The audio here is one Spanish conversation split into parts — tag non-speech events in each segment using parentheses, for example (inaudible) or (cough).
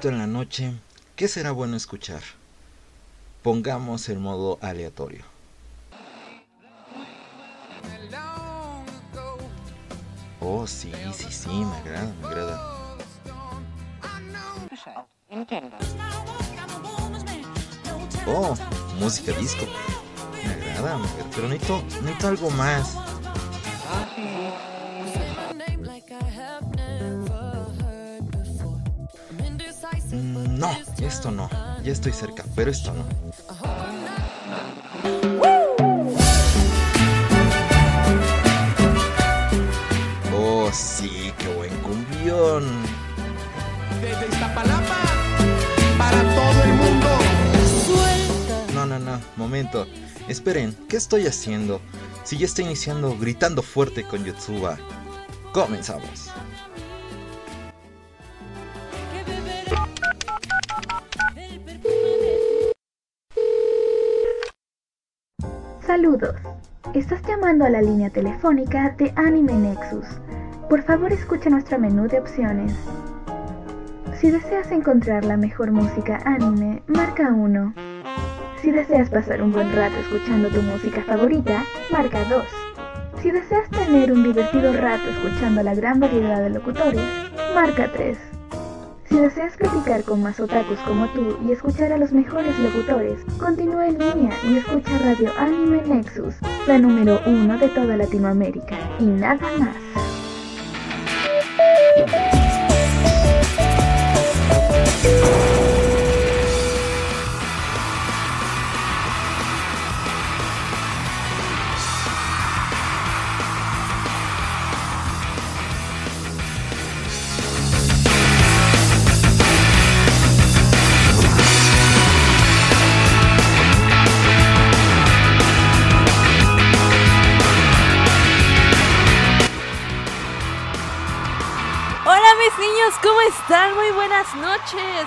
en la noche, ¿qué será bueno escuchar? Pongamos el modo aleatorio. Oh, sí, sí, sí, me agrada, me agrada. Oh, música disco. Me agrada, me agrada, pero necesito, necesito algo más. No, esto no. Ya estoy cerca, pero esto no. Oh, sí, qué buen cumbión. Desde Iztapalapa para todo el mundo. No, no, no, momento. Esperen, ¿qué estoy haciendo? Si ya está iniciando gritando fuerte con Yotsuba. Comenzamos. Saludos. Estás llamando a la línea telefónica de Anime Nexus. Por favor escucha nuestro menú de opciones. Si deseas encontrar la mejor música anime, marca 1. Si deseas pasar un buen rato escuchando tu música favorita, marca 2. Si deseas tener un divertido rato escuchando la gran variedad de locutores, marca 3. Si deseas platicar con más otakus como tú y escuchar a los mejores locutores, continúa en línea y escucha Radio Anime Nexus, la número uno de toda Latinoamérica, y nada más. ¿Cómo están? Muy buenas noches. (laughs)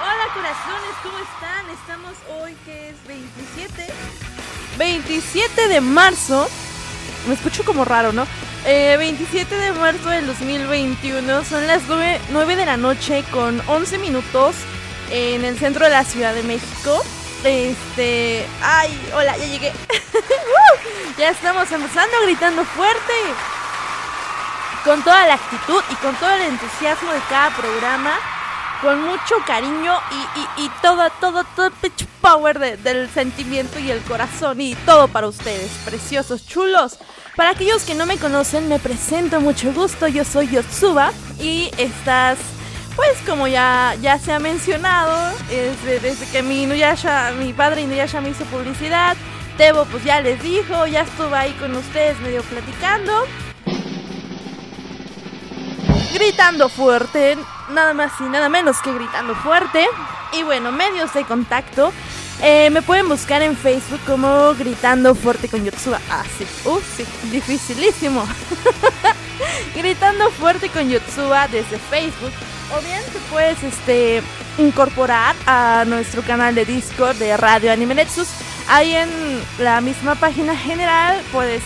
Hola corazones, ¿cómo están? Estamos hoy que es 27. 27 de marzo. Me escucho como raro, ¿no? Eh, 27 de marzo del 2021. Son las 9, 9 de la noche con 11 minutos en el centro de la Ciudad de México. Este... Ay, hola, ya llegué. (laughs) ¡Uh! ya estamos empezando gritando fuerte con toda la actitud y con todo el entusiasmo de cada programa, con mucho cariño y, todo, todo, todo el pitch power de- del sentimiento y el corazón y todo para ustedes, preciosos, chulos. Para aquellos que no me conocen, me presento mucho gusto, yo soy Yotsuba y estás, pues como ya, ya se ha mencionado, desde, desde que mi Inuyasha, mi padre Inuyasha me hizo publicidad, Tebo pues ya les dijo, ya estuve ahí con ustedes medio platicando gritando fuerte, nada más y nada menos que gritando fuerte. Y bueno, medios de contacto. eh, me pueden buscar en Facebook como Gritando Fuerte con Yotsuba. Ah, sí. Uh, sí. Dificilísimo. (laughs) Gritando Fuerte con Yotsuba desde Facebook. O bien te puedes este, incorporar a nuestro canal de Discord de Radio Anime Nexus. Ahí en la misma página general puedes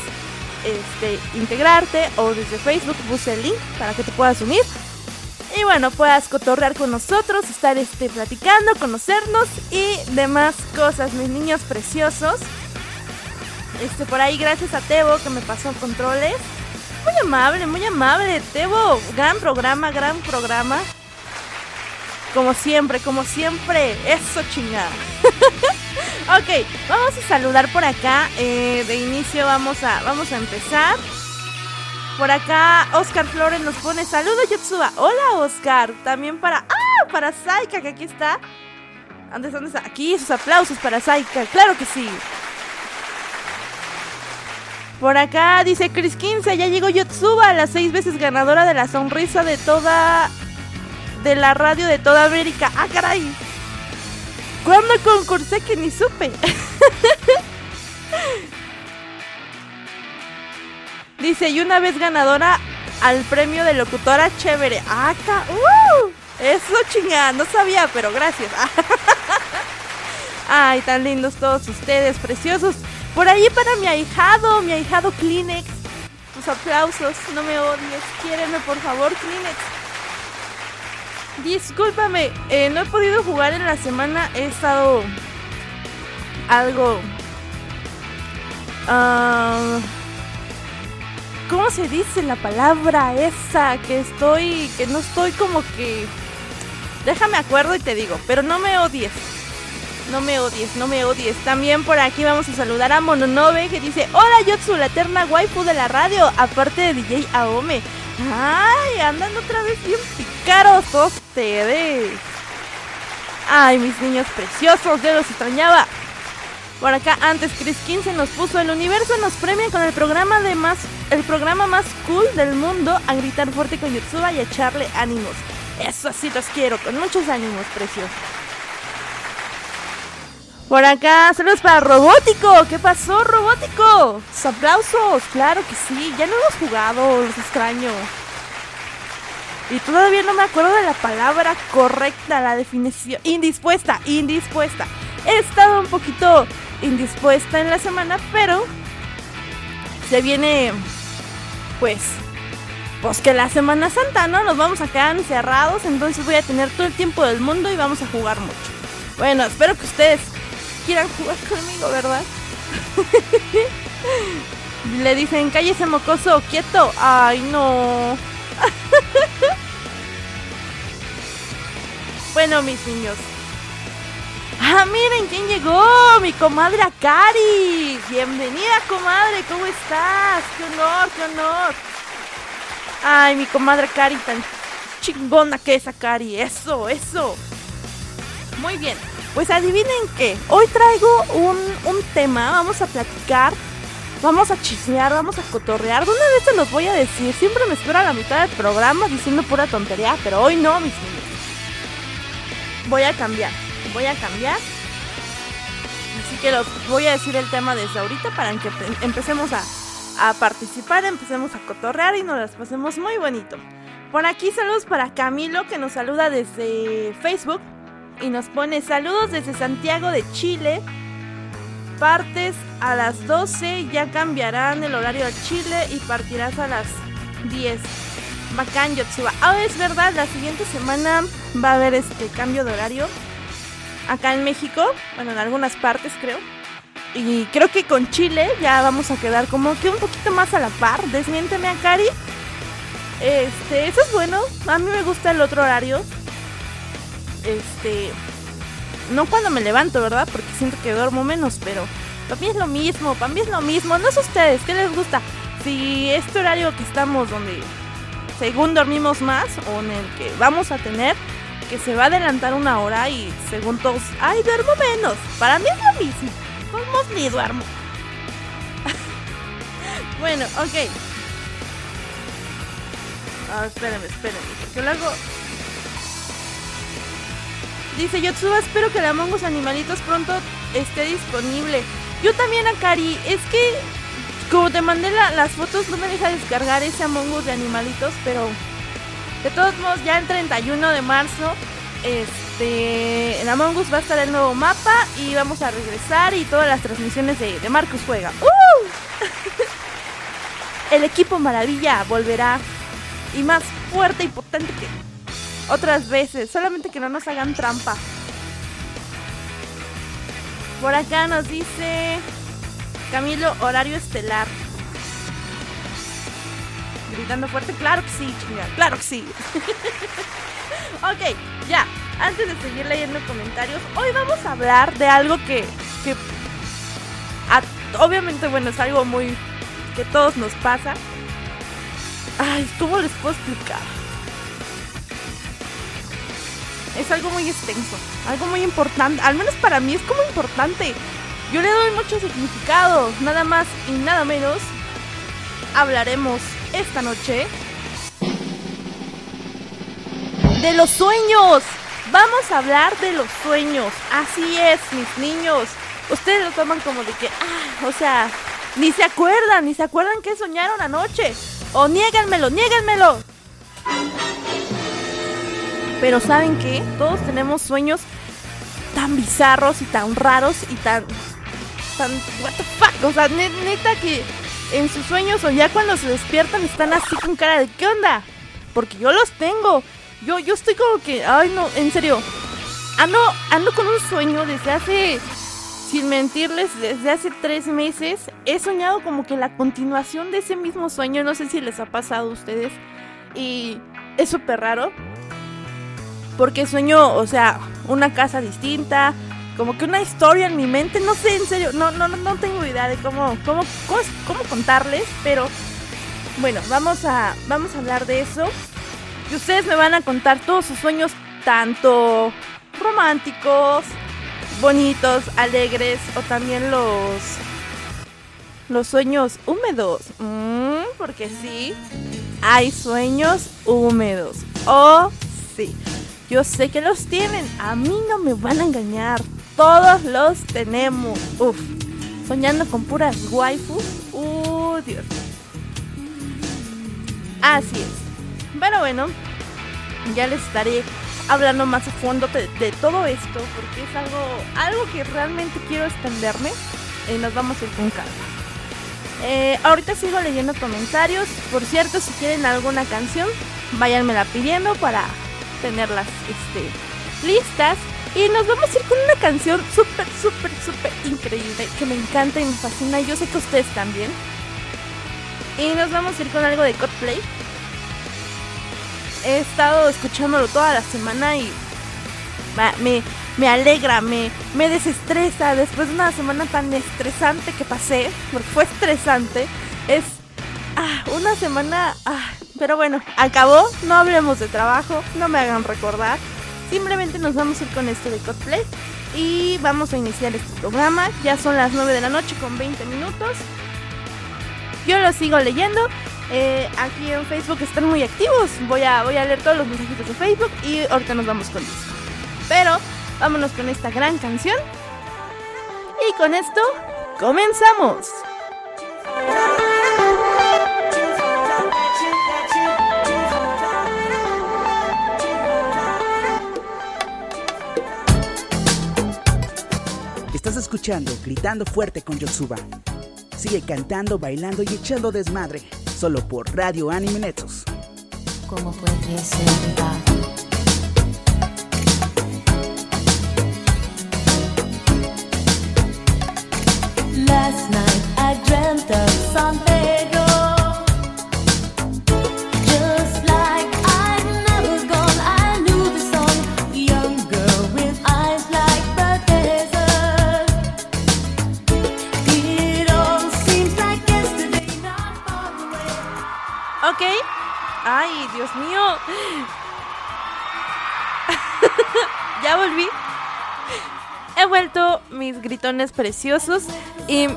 este, integrarte o desde Facebook puse el link para que te puedas unir. Y bueno, puedas cotorrear con nosotros, estar este, platicando, conocernos y demás cosas, mis niños preciosos. Este, por ahí, gracias a Tebo que me pasó controles. Muy amable, muy amable, Tebo. Gran programa, gran programa. Como siempre, como siempre. Eso chingada. (laughs) ok, vamos a saludar por acá. eh, de inicio vamos a, vamos a empezar. Por acá Oscar Flores nos pone saludos Yotsuba. Hola Oscar. También para. ¡Ah! Para Saika, que aquí está. ¿Dónde está? Aquí, sus aplausos para Saika. Claro que sí. Por acá dice Chris 15, ya llegó Yotsuba, la seis veces ganadora de la sonrisa de toda. De la radio de toda América. ¡Ah, caray! ¿Cuándo concursé que ni supe? (laughs) Dice, y una vez ganadora al premio de locutora chévere. ¡Ah, ca- ¡Uh! Eso chingada, no sabía, pero gracias. (laughs) Ay, tan lindos todos ustedes, preciosos. Por ahí para mi ahijado, mi ahijado Kleenex. Tus aplausos, no me odies. Quiéreme, por favor, Kleenex. Discúlpame, eh, no he podido jugar en la semana. He estado algo. ah, ¿Cómo se dice la palabra esa? Que estoy. Que no estoy como que. Déjame acuerdo y te digo, pero no me odies. No me odies, no me odies. También por aquí vamos a saludar a Mononobe que dice: Hola Yotsu, la eterna waifu de la radio, aparte de DJ Aome. Ay, andan otra vez bien picaros ustedes. Ay, mis niños preciosos, yo los extrañaba. Por acá antes Chris 15 nos puso el universo nos premia con el programa de más el programa más cool del mundo a gritar fuerte con Yotsuba y a echarle ánimos. Eso así los quiero, con muchos ánimos, preciosos. Por acá, saludos para Robótico. ¿Qué pasó, Robótico? Aplausos, claro que sí. Ya no hemos jugado, los extraño. Y todavía no me acuerdo de la palabra correcta, la definición. Indispuesta, indispuesta. He estado un poquito indispuesta en la semana, pero se viene, pues, pues que la Semana Santa, ¿no? Nos vamos a quedar encerrados, entonces voy a tener todo el tiempo del mundo y vamos a jugar mucho. Bueno, espero que ustedes quieran jugar (laughs) conmigo, ¿verdad? (laughs) Le dicen, cállese mocoso, quieto. Ay, no. (laughs) bueno, mis niños. Ah, miren quién llegó, mi comadre Akari. Bienvenida, comadre, ¿cómo estás? Qué honor, qué honor. Ay, mi comadre Akari, tan chingona que es Akari. Eso, eso. Muy bien. Pues adivinen qué, hoy traigo un, un, tema, vamos a platicar, vamos a chismear, vamos a cotorrear. Una vez se los voy a decir, siempre me espero a la mitad del programa diciendo pura tontería, pero hoy no, mis niños. Voy a cambiar, voy a cambiar. Así que los voy a decir el tema desde ahorita para que empecemos a, a participar, empecemos a cotorrear y nos las pasemos muy bonito. Por aquí saludos para Camilo que nos saluda desde Facebook y nos pone saludos desde Santiago de Chile. Partes a las 12, ya cambiarán el horario a Chile y partirás a las 10. Bacán Yotsuba. Ah, es verdad, la siguiente semana va a haber este cambio de horario. Acá en México, bueno, en algunas partes creo. Y creo que con Chile ya vamos a quedar como que un poquito más a la par. Desmiénteme a Cari. Este, eso es bueno. A mí me gusta el otro horario este no cuando me levanto, ¿verdad? Porque siento que duermo menos, pero para mí es lo mismo, para es lo mismo. No sé ustedes, ¿qué les gusta? Si este horario que estamos donde según dormimos más o en el que vamos a tener que se va a adelantar una hora y según todos, ay, duermo menos. Para mí es lo mismo. Vamos ni duermo. (laughs) bueno, ok. Ah, espérenme, espérenme, porque luego Dice Yotsuba, espero que la Among Us Animalitos pronto esté disponible. Yo también, Akari. Es que, como te mandé la, las fotos, no me deja descargar ese Among Us de Animalitos, pero de todos modos, ya el 31 de marzo, este, en Among Us va a estar el nuevo mapa y vamos a regresar y todas las transmisiones de, de Marcus juega. ¡Uh! (laughs) el equipo Maravilla volverá y más fuerte y potente que otras veces. Solamente que no nos hagan trampa. Por acá nos dice Camilo, horario estelar. Gritando fuerte, claro que sí, chinga, claro que sí. (laughs) ok, ya, antes de seguir leyendo comentarios, hoy vamos a hablar de algo que, que obviamente, bueno, es algo muy que todos nos pasa. Ay, ¿cómo les puedo explicar? es algo muy extenso, algo muy importante, al menos para mí es como importante. Yo le doy mucho significado, nada más y nada menos. Hablaremos esta noche de los sueños. Vamos a hablar de los sueños. Así es, mis niños. Ustedes lo toman como de que, ah, o sea, ni se acuerdan, ni se acuerdan que soñaron anoche. O niéganmelo, niéganmelo. Pero ¿saben qué? Todos tenemos sueños tan bizarros y tan raros y tan... tan... what the fuck? O sea, neta que en sus sueños o ya cuando se despiertan están así con cara de ¿qué onda? Porque yo los tengo. Yo, yo estoy como que, ay no, en serio. Ando, ando con un sueño desde hace, sin mentirles, desde hace tres meses. He soñado como que la continuación de ese mismo sueño. No sé si les ha pasado a ustedes. Y es súper raro. Porque sueño, o sea, una casa distinta. Como que una historia en mi mente. No sé, en serio. No, no, no tengo idea de cómo, cómo, cómo, contarles. Pero bueno, vamos a, vamos a hablar de eso. Y ustedes me van a contar todos sus sueños, tanto románticos, bonitos, alegres o también los los sueños húmedos. Mm, porque sí, hay sueños húmedos. Oh, sí. Yo sé que los tienen. A mí no me van a engañar. Todos los tenemos. Uf. Soñando con puras waifus. Uh, Dios. Así es. Pero bueno, ya les estaré hablando más a fondo de, todo esto porque es algo, algo que realmente quiero extenderme y nos vamos a ir con calma. Eh, ahorita sigo leyendo comentarios. Por cierto, si quieren alguna canción, váyanmela pidiendo para tenerlas este, listas. Y nos vamos a ir con una canción súper, súper, súper increíble que me encanta y me fascina. Yo sé que ustedes también. Y nos vamos a ir con algo de Coldplay. He estado escuchándolo toda la semana y me, me alegra, me, me desestresa después de una semana tan estresante que pasé, porque fue estresante. Es ah, una semana... Ah, pero bueno, acabó, no hablemos de trabajo, no me hagan recordar. Simplemente nos vamos a ir con esto de Coldplay y vamos a iniciar este programa. Ya son las 9 de la noche con 20 minutos. Yo lo sigo leyendo. Eh, aquí en Facebook están muy activos. Voy a, voy a leer todos los mensajitos de Facebook y ahorita nos vamos con eso. Pero vámonos con esta gran canción. Y con esto, comenzamos. Estás escuchando Gritando Fuerte con Yotsuba. Sigue cantando, bailando y echando desmadre, solo por Radio Anime Netos. ¿Cómo puede ser Last night I dreamt of San Dios mío. (laughs) ya volví. He vuelto mis gritones preciosos y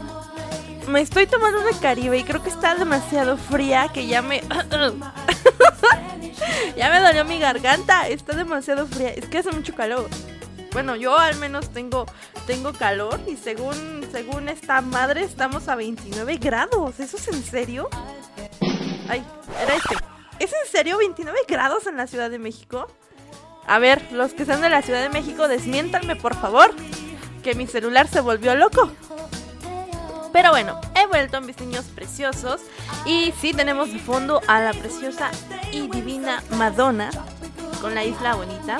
me estoy tomando una caribe y creo que está demasiado fría que ya me... (laughs) ya me dolió mi garganta, está demasiado fría. Es que hace mucho calor. Bueno, yo al menos tengo, tengo calor y según, según esta madre estamos a 29 grados. ¿Eso es en serio? Ay, era este. ¿Es en serio 29 grados en la Ciudad de México? A ver, los que están de la Ciudad de México, desmiéntanme por favor, que mi celular se volvió loco. Pero bueno, he vuelto mis niños preciosos y sí tenemos de fondo a la preciosa y divina Madonna con la isla bonita.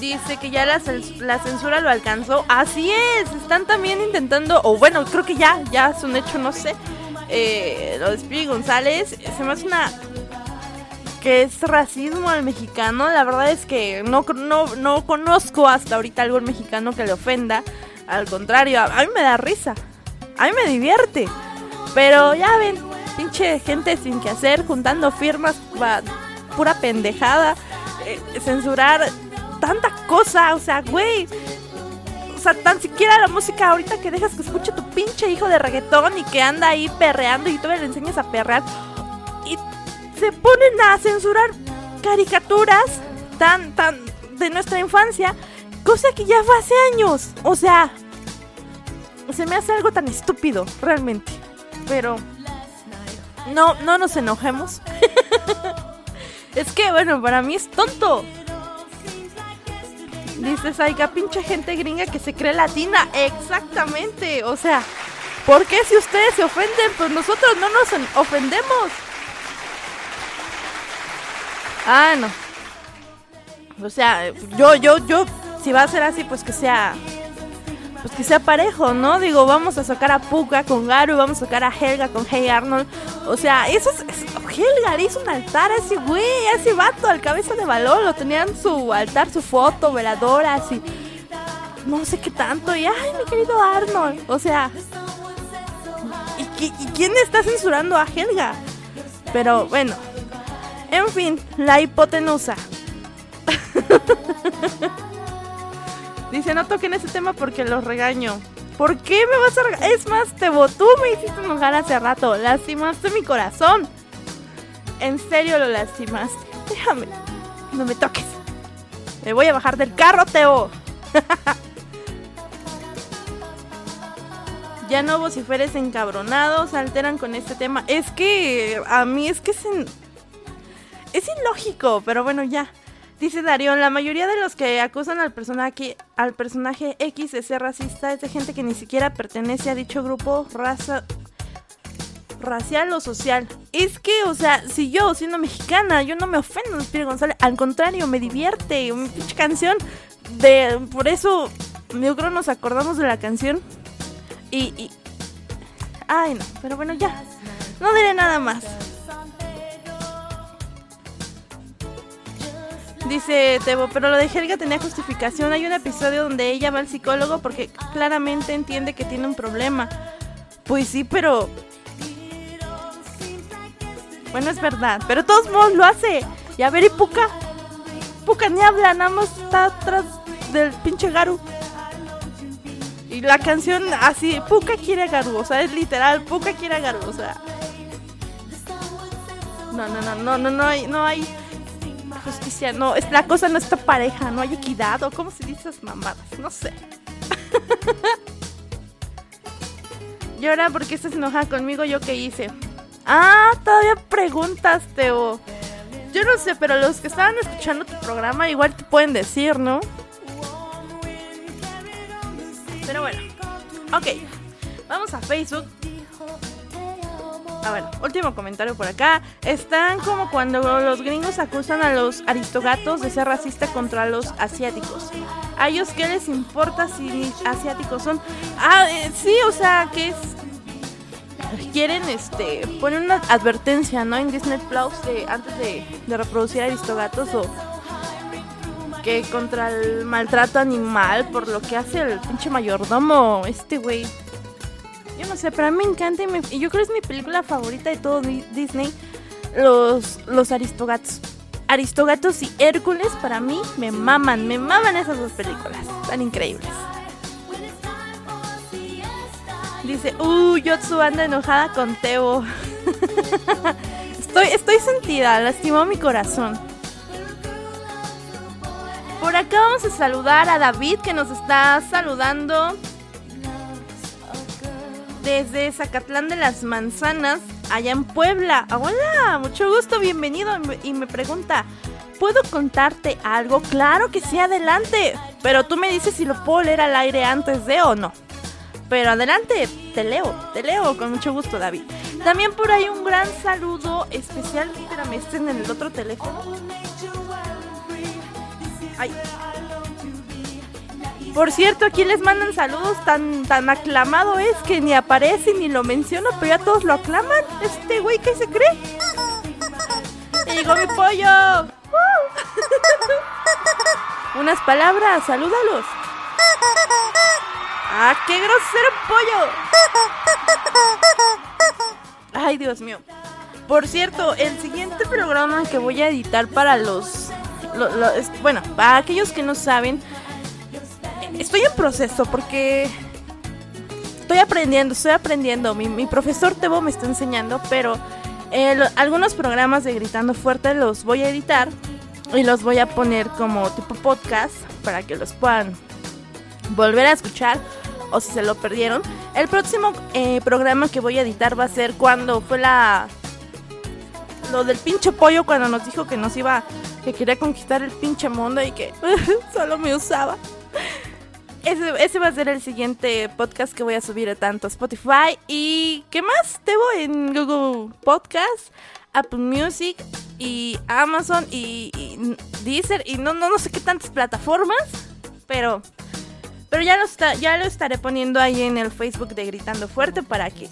Dice que ya la, censura lo alcanzó. Así es, están también intentando, o bueno, creo que ya, ya es un hecho, no sé. Eh, lo de Speedy González, se me hace una que es racismo al mexicano. La verdad es que no, no, no conozco hasta ahorita algún mexicano que le ofenda. Al contrario, a, mí me da risa. A mí me divierte. Pero ya ven, pinche gente sin que hacer, juntando firmas, pura pendejada. Eh, censurar tanta cosa, o sea, güey. O sea, tan siquiera la música ahorita que dejas que escuche tu pinche hijo de reggaetón y que anda ahí perreando y tú le enseñas a perrear. Y se ponen a censurar caricaturas tan, tan de nuestra infancia, cosa que ya fue hace años. O sea, se me hace algo tan estúpido, realmente. Pero no, no nos enojemos. (laughs) es que, bueno, para mí es tonto. Dices, ay, pinche gente gringa que se cree latina. Exactamente. O sea, ¿Por qué si ustedes se ofenden? Pues nosotros no nos ofendemos. Ah, no. O sea, yo, yo, yo, si va a ser así, pues que sea pues que sea parejo, ¿no? Digo, vamos a sacar a Puka con Garu, vamos a sacar a Helga con Hey Arnold. O sea, eso es, Helga hizo un altar a ese güey, a ese vato, al cabeza de balón, lo tenían su altar, su foto, veladora, así. No sé qué tanto, y ay, mi querido Arnold. O sea, ¿y, y quién está censurando a Helga? Pero bueno, en fin, la hipotenusa. (laughs) Dice, no toquen ese tema porque los regaño. ¿Por qué me vas a regañar? Es más, te tú me hiciste enojar hace rato. Lastimaste mi corazón. En serio lo lastimaste. Déjame. No me toques. Me voy a bajar del carro, Teo. (laughs) ya no vociferes encabronados, alteran con este tema. Es que a mí es que es, es ilógico, pero bueno, ya. Dice Darion, la mayoría de los que acusan al personaje, al personaje X de ser racista es de gente que ni siquiera pertenece a dicho grupo raza, racial o social. Es que, o sea, si yo siendo mexicana, yo no me ofendo Espíritu González, al contrario, me divierte, mi pinche canción de por eso yo creo nos acordamos de la canción y, y ay no, pero bueno, ya. No diré nada más. Dice Tebo, pero lo de Helga tenía justificación. Hay un episodio donde ella va al psicólogo porque claramente entiende que tiene un problema. Pues sí, pero... Bueno, es verdad, pero de todos modos lo hace. Y a ver, ¿y Puka? Puka ni habla, nada más está atrás del pinche Garu. Y la canción así, Puka quiere a Garu, o sea, es literal, Puka quiere a Garu, o sea... No, no, no, no, no, no hay, no hay justicia, no, es, la cosa no está pareja, no hay equidad, o cómo se dice esas mamadas, no sé. (laughs) y ahora, ¿por qué estás enojada conmigo? ¿Yo qué hice? Ah, todavía preguntas, Teo. Yo no sé, pero los que estaban escuchando tu programa igual te pueden decir, ¿no? Pero bueno, ok. Vamos a Facebook a ver, último comentario por acá. Están como cuando los gringos acusan a los aristogatos de ser racista contra los asiáticos. ¿A ellos qué les importa si asiáticos son? Ah, eh, sí, o sea, que es quieren este poner una advertencia no en Disney Plus de antes de, de reproducir aristogatos o que contra el maltrato animal por lo que hace el pinche mayordomo este güey yo no sé, pero a mí me encanta y, yo creo que es mi película favorita de todo Disney. Los, los Aristogatos. Aristogatos y Hércules para mí me maman, me maman esas dos películas. Tan increíbles. Dice, uh, Yotsu anda enojada con Teo. (laughs) estoy, estoy sentida, lastimó mi corazón. Por acá vamos a saludar a David que nos está saludando desde Zacatlán de las Manzanas, allá en Puebla. Hola, mucho gusto, bienvenido. Y me pregunta, ¿puedo contarte algo? Claro que sí, adelante. Pero tú me dices si lo puedo leer al aire antes de o no. Pero adelante, te leo, te leo con mucho gusto, David. También por ahí un gran saludo especial. Espérame, este en el otro teléfono. Ay, por cierto, aquí les mandan saludos tan, tan aclamado es que ni aparece ni lo menciona, pero ya todos lo aclaman. Este güey, ¿qué se cree? llegó mi pollo. (laughs) Unas palabras, salúdalos. ¡Ah, qué grosero pollo! Ay, Dios mío. Por cierto, el siguiente programa que voy a editar para los bueno, para aquellos que no saben, estoy en proceso porque estoy aprendiendo, estoy aprendiendo. Mi, profesor Tebo me está enseñando, pero eh, algunos programas de Gritando Fuerte los voy a editar y los voy a poner como tipo podcast para que los puedan volver a escuchar o si se lo perdieron. El próximo eh, programa que voy a editar va a ser cuando fue la... Lo del pinche pollo cuando nos dijo que nos iba, que quería conquistar el pinche mundo y que (laughs) solo me usaba. Ese, va a ser el siguiente podcast que voy a subir a tanto Spotify y ¿qué más? Voy en Google Podcast, Apple Music y Amazon y, Deezer y no, no, no sé qué tantas plataformas, pero pero ya lo, ya estaré poniendo ahí en el Facebook de Gritando Fuerte para que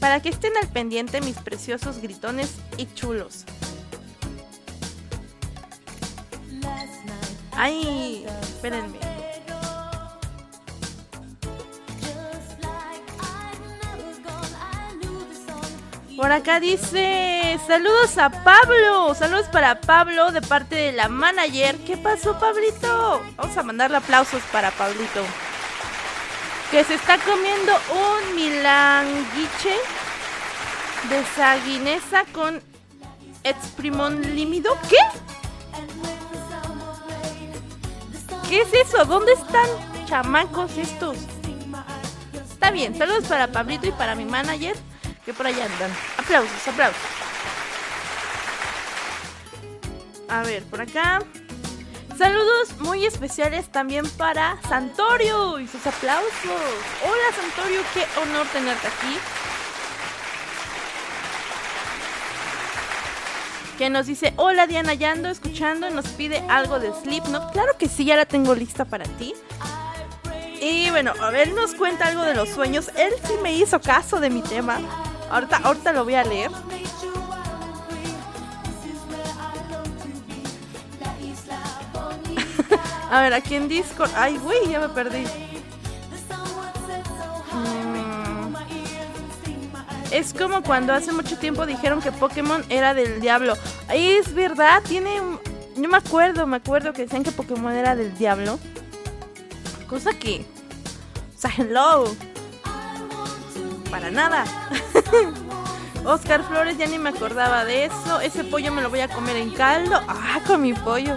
para que estén al pendiente mis preciosos gritones y chulos. Ay, espérenme. Por acá dice, saludos a Pablo, saludos para Pablo de parte de la manager. ¿Qué pasó, Pablito? Vamos a mandarle aplausos para Pablito. Que se está comiendo un milanguiche de saguinesa con exprimón límido. ¿Qué? ¿Qué es eso? ¿Dónde están chamacos estos? Está bien, saludos para Pablito y para mi manager que por allá andan. Aplausos, aplausos. A ver, por acá. Saludos muy especiales también para Santorio y sus aplausos. Hola Santorio, qué honor tenerte aquí. Que nos dice, hola Diana, ya ando escuchando nos pide algo de Slipknot. Claro que sí, ya la tengo lista para ti. Y bueno, a ver, nos cuenta algo de los sueños. Él sí me hizo caso de mi tema. Ahorita, ahorita lo voy a leer. (laughs) a ver, aquí en Discord. Ay, güey, ya me perdí. Mm. Es como cuando hace mucho tiempo dijeron que Pokémon era del diablo. Es verdad, tiene... Yo me acuerdo, me acuerdo que decían que Pokémon era del diablo. Cosa que... O sea, hello para nada. (laughs) (laughs) Oscar Flores, ya ni me acordaba de eso. Ese pollo me lo voy a comer en caldo. Ah, con mi pollo.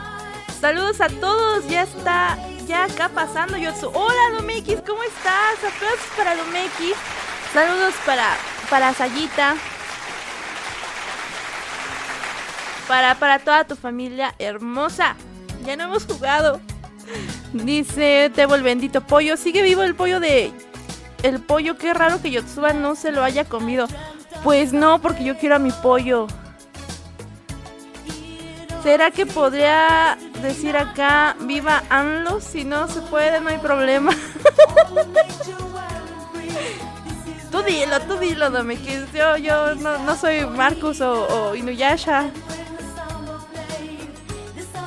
Saludos a todos, ya está, ya acá pasando. Hola Domekis, ¿cómo estás? Aplausos para Domekis. Saludos para, para Sayita. Para, para toda tu familia hermosa. Ya no hemos jugado. Dice Tebo el bendito pollo. Sigue vivo el pollo de el pollo, qué raro que Yotsuba no se lo haya comido. Pues no, porque yo quiero a mi pollo. ¿Será que podría decir acá, viva AMLO? Si no se puede, no hay problema. (laughs) tú dilo, tú dilo, Dome, yo, yo no, soy Marcus o, Inuyasha.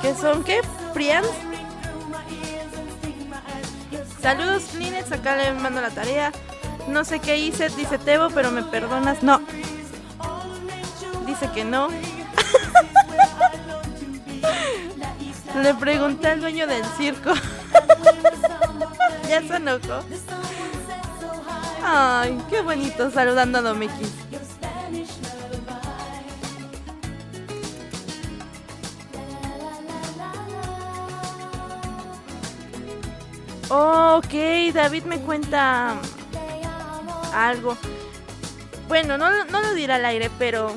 ¿Qué son qué? ¿Prians? Saludos, Kleenex. Acá le mando la tarea. No sé qué hice, dice Tebo, pero me perdonas. No. Dice que no. (laughs) le pregunté al dueño del circo. (laughs) ya se enojó. Ay, qué bonito saludando a Domekis. Ok, David me cuenta algo. Bueno, no, lo dirá al aire, pero...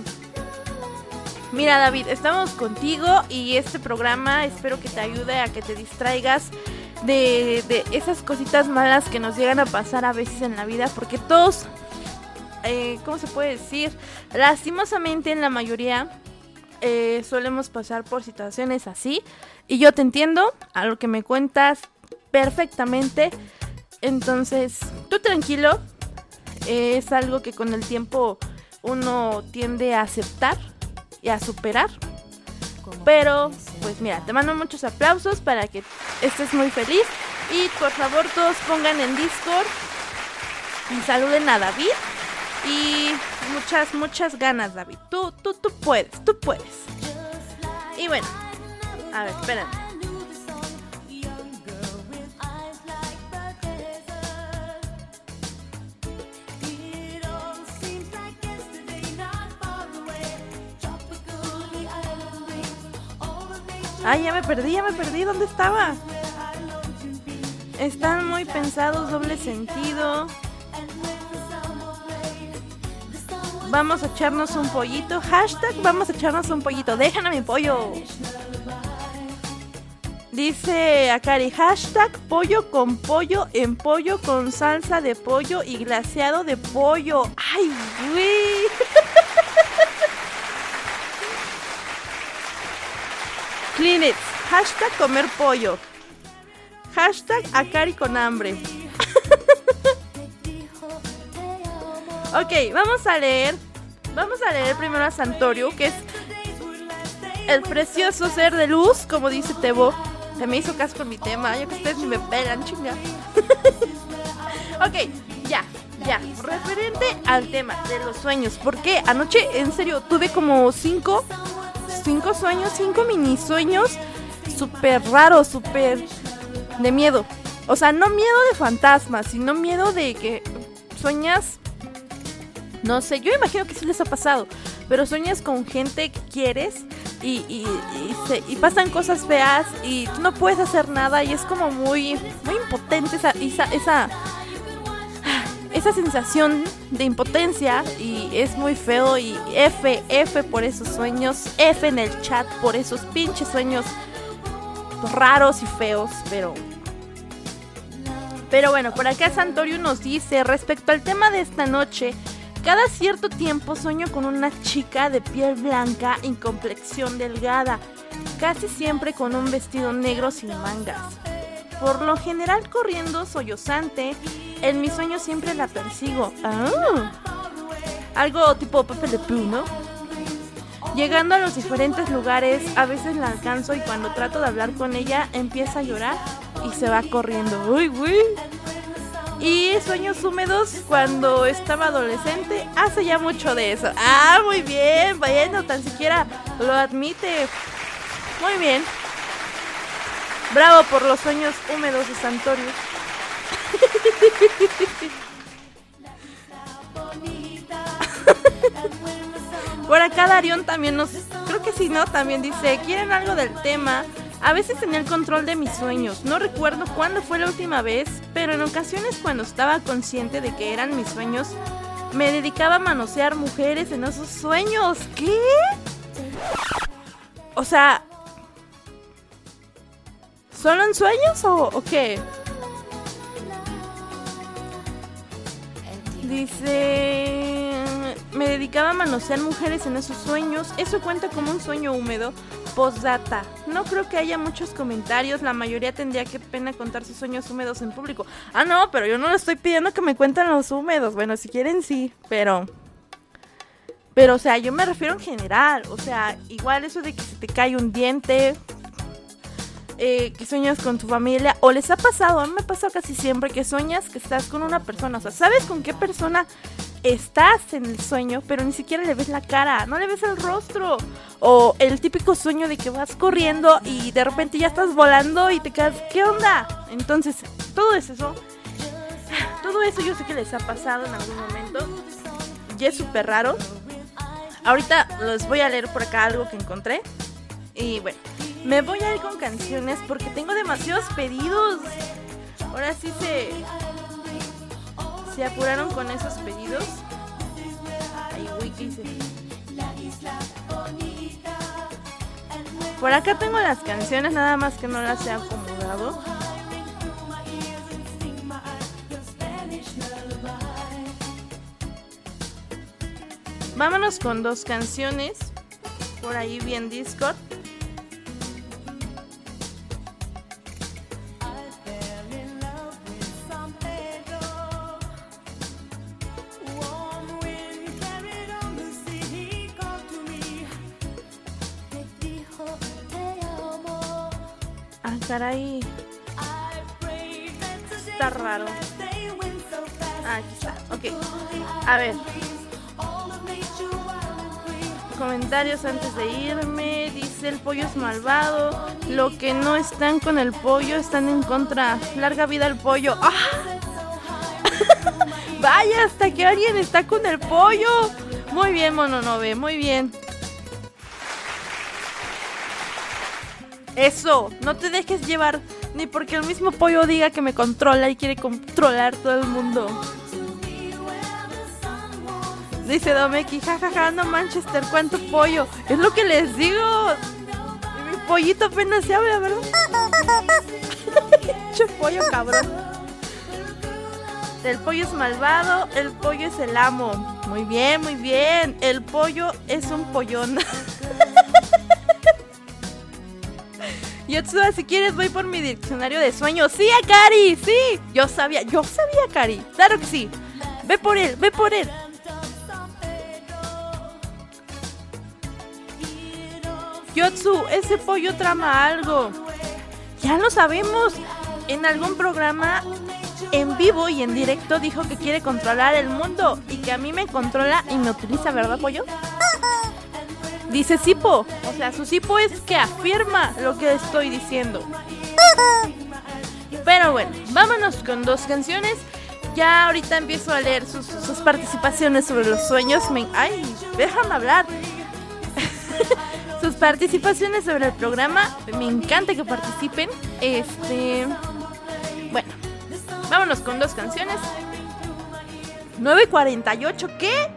Mira David, estamos contigo y este programa espero que te ayude a que te distraigas de, esas cositas malas que nos llegan a pasar a veces en la vida, porque todos, eh, ¿cómo se puede decir? Lastimosamente en la mayoría eh, solemos pasar por situaciones así. Y yo te entiendo, a lo que me cuentas perfectamente. Entonces, tú tranquilo. Es algo que con el tiempo uno tiende a aceptar y a superar. Pero, pues mira, te mando muchos aplausos para que estés muy feliz. Y por favor, todos pongan en Discord y saluden a David. Y muchas, muchas ganas, David. Tú, tú, tú puedes, tú puedes. Y bueno, a ver, espérame. Ay, ya me perdí, ya me perdí. ¿Dónde estaba? Están muy pensados, doble sentido. Vamos a echarnos un pollito. Hashtag vamos a echarnos un pollito. Déjame mi pollo. Dice Akari, hashtag pollo con pollo en pollo con salsa de pollo y glaseado de pollo. ¡Ay, güey! Hashtag comer pollo. Hashtag Akari con hambre. (laughs) ok, vamos a leer. Vamos a leer primero a Santorio, que es el precioso ser de luz, como dice Tebo. Se me hizo caso con mi tema, ya que ustedes ni me pegan, chinga. (laughs) ok, ya, ya. Referente al tema de los sueños. Porque anoche, en serio, tuve como cinco, cinco sueños, cinco mini sueños súper raros, súper de miedo. O sea, no miedo de fantasmas, sino miedo de que sueñas. No sé, yo imagino que sí les ha pasado. Pero sueñas con gente que quieres y, y, pasan cosas feas y tú no puedes hacer nada y es como muy, muy impotente esa, esa, esa, esa sensación de impotencia y es muy feo y F, F por esos sueños, F en el chat por esos pinches sueños raros y feos, pero... Pero bueno, por acá Santorio nos dice, respecto al tema de esta noche, cada cierto tiempo sueño con una chica de piel blanca y complexión delgada, casi siempre con un vestido negro sin mangas. Por lo general corriendo sollozante, en mis sueños siempre la persigo. Ah. Algo tipo Pepe de Pooh, ¿no? Llegando a los diferentes lugares, a veces la alcanzo y cuando trato de hablar con ella empieza a llorar y se va corriendo. ¡Uy, uy! Y sueños húmedos cuando estaba adolescente. Hace ya mucho de eso. Ah, muy bien. Bueno, tan siquiera lo admite. Muy bien. Bravo por los sueños húmedos de Santorio. (laughs) Por acá Darion también nos... Creo que sí, ¿no? También dice, ¿quieren algo del tema? A veces tenía el control de mis sueños. No recuerdo cuándo fue la última vez, pero en ocasiones cuando estaba consciente de que eran mis sueños, me dedicaba a manosear mujeres en esos sueños. ¿Qué? O sea, ¿solo en sueños o, qué? Dice, me dedicaba a manosear mujeres en esos sueños. Eso cuenta como un sueño húmedo. Postdata. No creo que haya muchos comentarios. La mayoría tendría que pena contar sus sueños húmedos en público. Ah, no, pero yo no le estoy pidiendo que me cuenten los húmedos. Bueno, si quieren, sí, pero. Pero, o sea, yo me refiero en general. O sea, igual eso de que se te cae un diente. Eh, que sueñas con tu familia. O les ha pasado, a mí me pasa casi siempre que sueñas que estás con una persona. O sea, ¿sabes con qué persona estás en el sueño, pero ni siquiera le ves la cara, no le ves el rostro. O el típico sueño de que vas corriendo y de repente ya estás volando y te quedas, ¿qué onda? Entonces, todo eso, todo eso yo sé que les ha pasado en algún momento. Y es súper raro. Ahorita les voy a leer por acá algo que encontré. Y bueno, me voy a ir con canciones porque tengo demasiados pedidos. Ahora sí se, se apuraron con esos pedidos. Por acá tengo las canciones, nada más que no las he acomodado. Vámonos con dos canciones. Por ahí bien Discord. Ahí. Está raro. Ah, aquí está. Ok. A ver. Comentarios antes de irme. Dice el pollo es malvado. Lo que no están con el pollo están en contra. Larga vida al pollo. ¡Ah! (laughs) Vaya, hasta que alguien está con el pollo. Muy bien, Mononove, muy bien. Eso, no te dejes llevar ni porque el mismo pollo diga que me controla y quiere controlar todo el mundo. Dice Domeki, jajaja, no Manchester, cuánto pollo. Es lo que les digo. mi pollito apenas se habla, ¿verdad? (laughs) che pollo cabrón. El pollo es malvado, el pollo es el amo. Muy bien, muy bien. El pollo es un pollón. (laughs) Yotsuba, si quieres voy por mi diccionario de sueños. Sí, Akari, sí. Yo sabía, yo sabía, Akari. Claro que sí. Ve por él, ve por él. Yotsu, ese pollo trama algo. Ya lo sabemos. En algún programa en vivo y en directo dijo que quiere controlar el mundo y que a mí me controla y me utiliza, ¿verdad, pollo? Dice Sipo. O sea, su Sipo es que afirma lo que estoy diciendo. Pero bueno, vámonos con dos canciones. Ya ahorita empiezo a leer sus, participaciones sobre los sueños. Me, ay, déjame hablar. (laughs) sus participaciones sobre el programa. Me encanta que participen. Este. Bueno, vámonos con dos canciones. 9.48, ¿qué?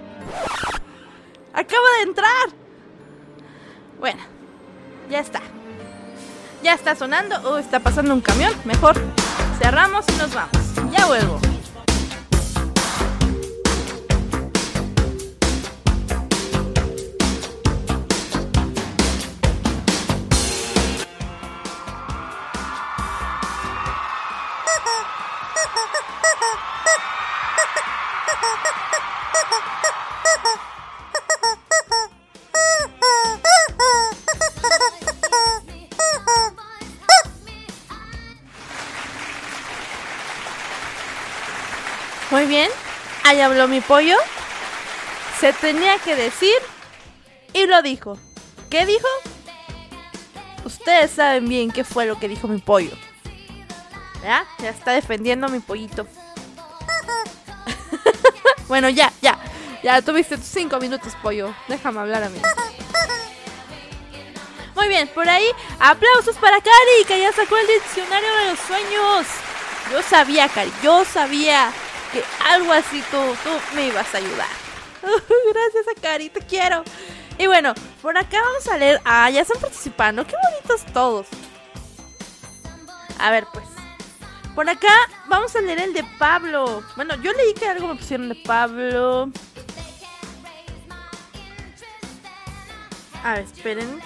Acaba de entrar. Bueno, ya está. Ya está sonando o está pasando un camión. Mejor cerramos y nos vamos. Ya vuelvo. Habló mi pollo. Se tenía que decir y lo dijo. ¿Qué dijo? Ustedes saben bien qué fue lo que dijo mi pollo. ¿Ya? Ya está defendiendo a mi pollito. (laughs) bueno, ya, ya. Ya tuviste tus cinco minutos, pollo. Déjame hablar a mí. Muy bien, por ahí, aplausos para Cari, que ya sacó el diccionario de los sueños. Yo sabía, Cari, yo sabía que algo así tú, tú me ibas a ayudar. (laughs) Gracias a Cari, te quiero. Y bueno, por acá vamos a leer. Ah, ya están participando. Qué bonitos todos. A ver, pues. Por acá vamos a leer el de Pablo. Bueno, yo leí que algo me pusieron de Pablo. A ver, esperen.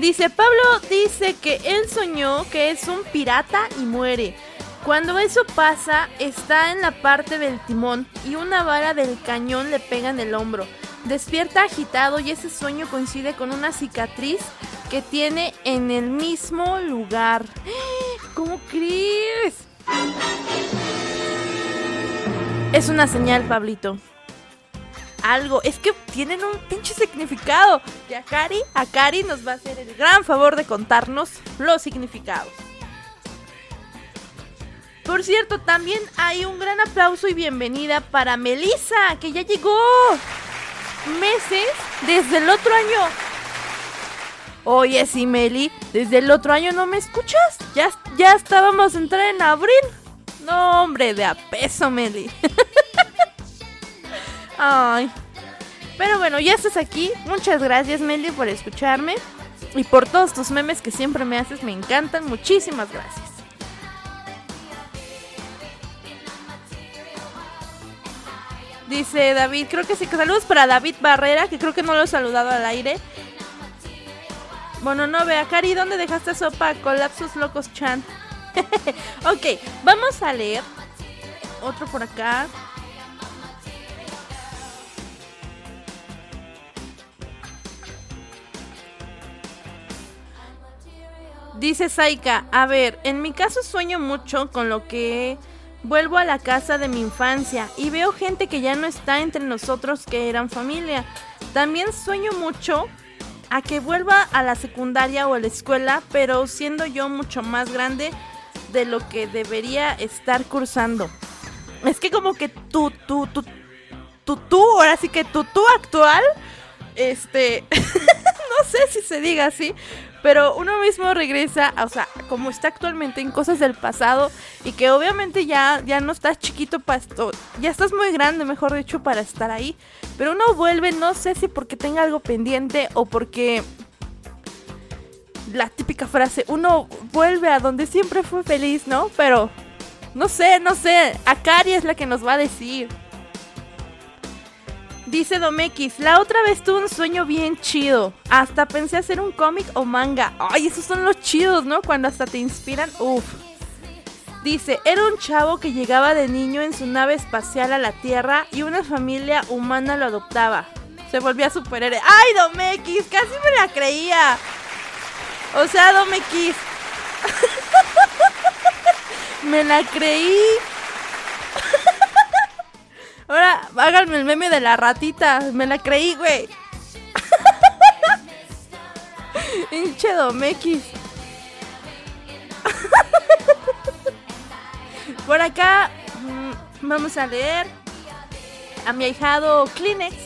Dice, Pablo dice que él soñó que es un pirata y muere. Cuando eso pasa, está en la parte del timón y una vara del cañón le pega en el hombro. Despierta agitado y ese sueño coincide con una cicatriz que tiene en el mismo lugar. (gasps) ¿Cómo crees? Es una señal, Pablito algo. Es que tienen un pinche significado. Y Akari, Akari nos va a hacer el gran favor de contarnos los significados. Por cierto, también hay un gran aplauso y bienvenida para Melissa, que ya llegó meses desde el otro año. Oye, sí, Meli, desde el otro año no me escuchas. Ya, ya estábamos a entrar en abril. No, hombre, de a peso, Meli. (laughs) Ay. Pero bueno, ya estás aquí. Muchas gracias, Meli, por escucharme. Y por todos tus memes que siempre me haces. Me encantan. Muchísimas gracias. Dice David, creo que sí. Saludos para David Barrera, que creo que no lo he saludado al aire. Bueno, no vea, Cari, ¿dónde dejaste sopa? Colapsos Locos Chan. (laughs) ok, vamos a leer otro por acá. Dice Saika, a ver, en mi caso sueño mucho con lo que vuelvo a la casa de mi infancia y veo gente que ya no está entre nosotros que eran familia. También sueño mucho a que vuelva a la secundaria o a la escuela, pero siendo yo mucho más grande de lo que debería estar cursando. Es que como que tú, tú, tú, tú, tú, ahora sí que tú, tú actual, este, (laughs) no sé si se diga así, pero uno mismo regresa, o sea, como está actualmente en cosas del pasado y que obviamente ya, ya no estás chiquito para ya estás muy grande, mejor dicho, para estar ahí. Pero uno vuelve, no sé si porque tenga algo pendiente o porque la típica frase, uno vuelve a donde siempre fue feliz, ¿no? Pero no sé, no sé, Akari es la que nos va a decir. Dice Domex, la otra vez tuve un sueño bien chido. Hasta pensé hacer un cómic o manga. Ay, esos son los chidos, ¿no? Cuando hasta te inspiran. Uf. Dice, era un chavo que llegaba de niño en su nave espacial a la Tierra y una familia humana lo adoptaba. Se volvía superhéroe. ¡Ay, Domex! Casi me la creía. O sea, Domex. (laughs) me la creí. Ahora háganme el meme de la ratita. Me la creí, güey. (laughs) Hinche Domex. (laughs) Por acá mm, vamos a leer a mi ahijado Kleenex.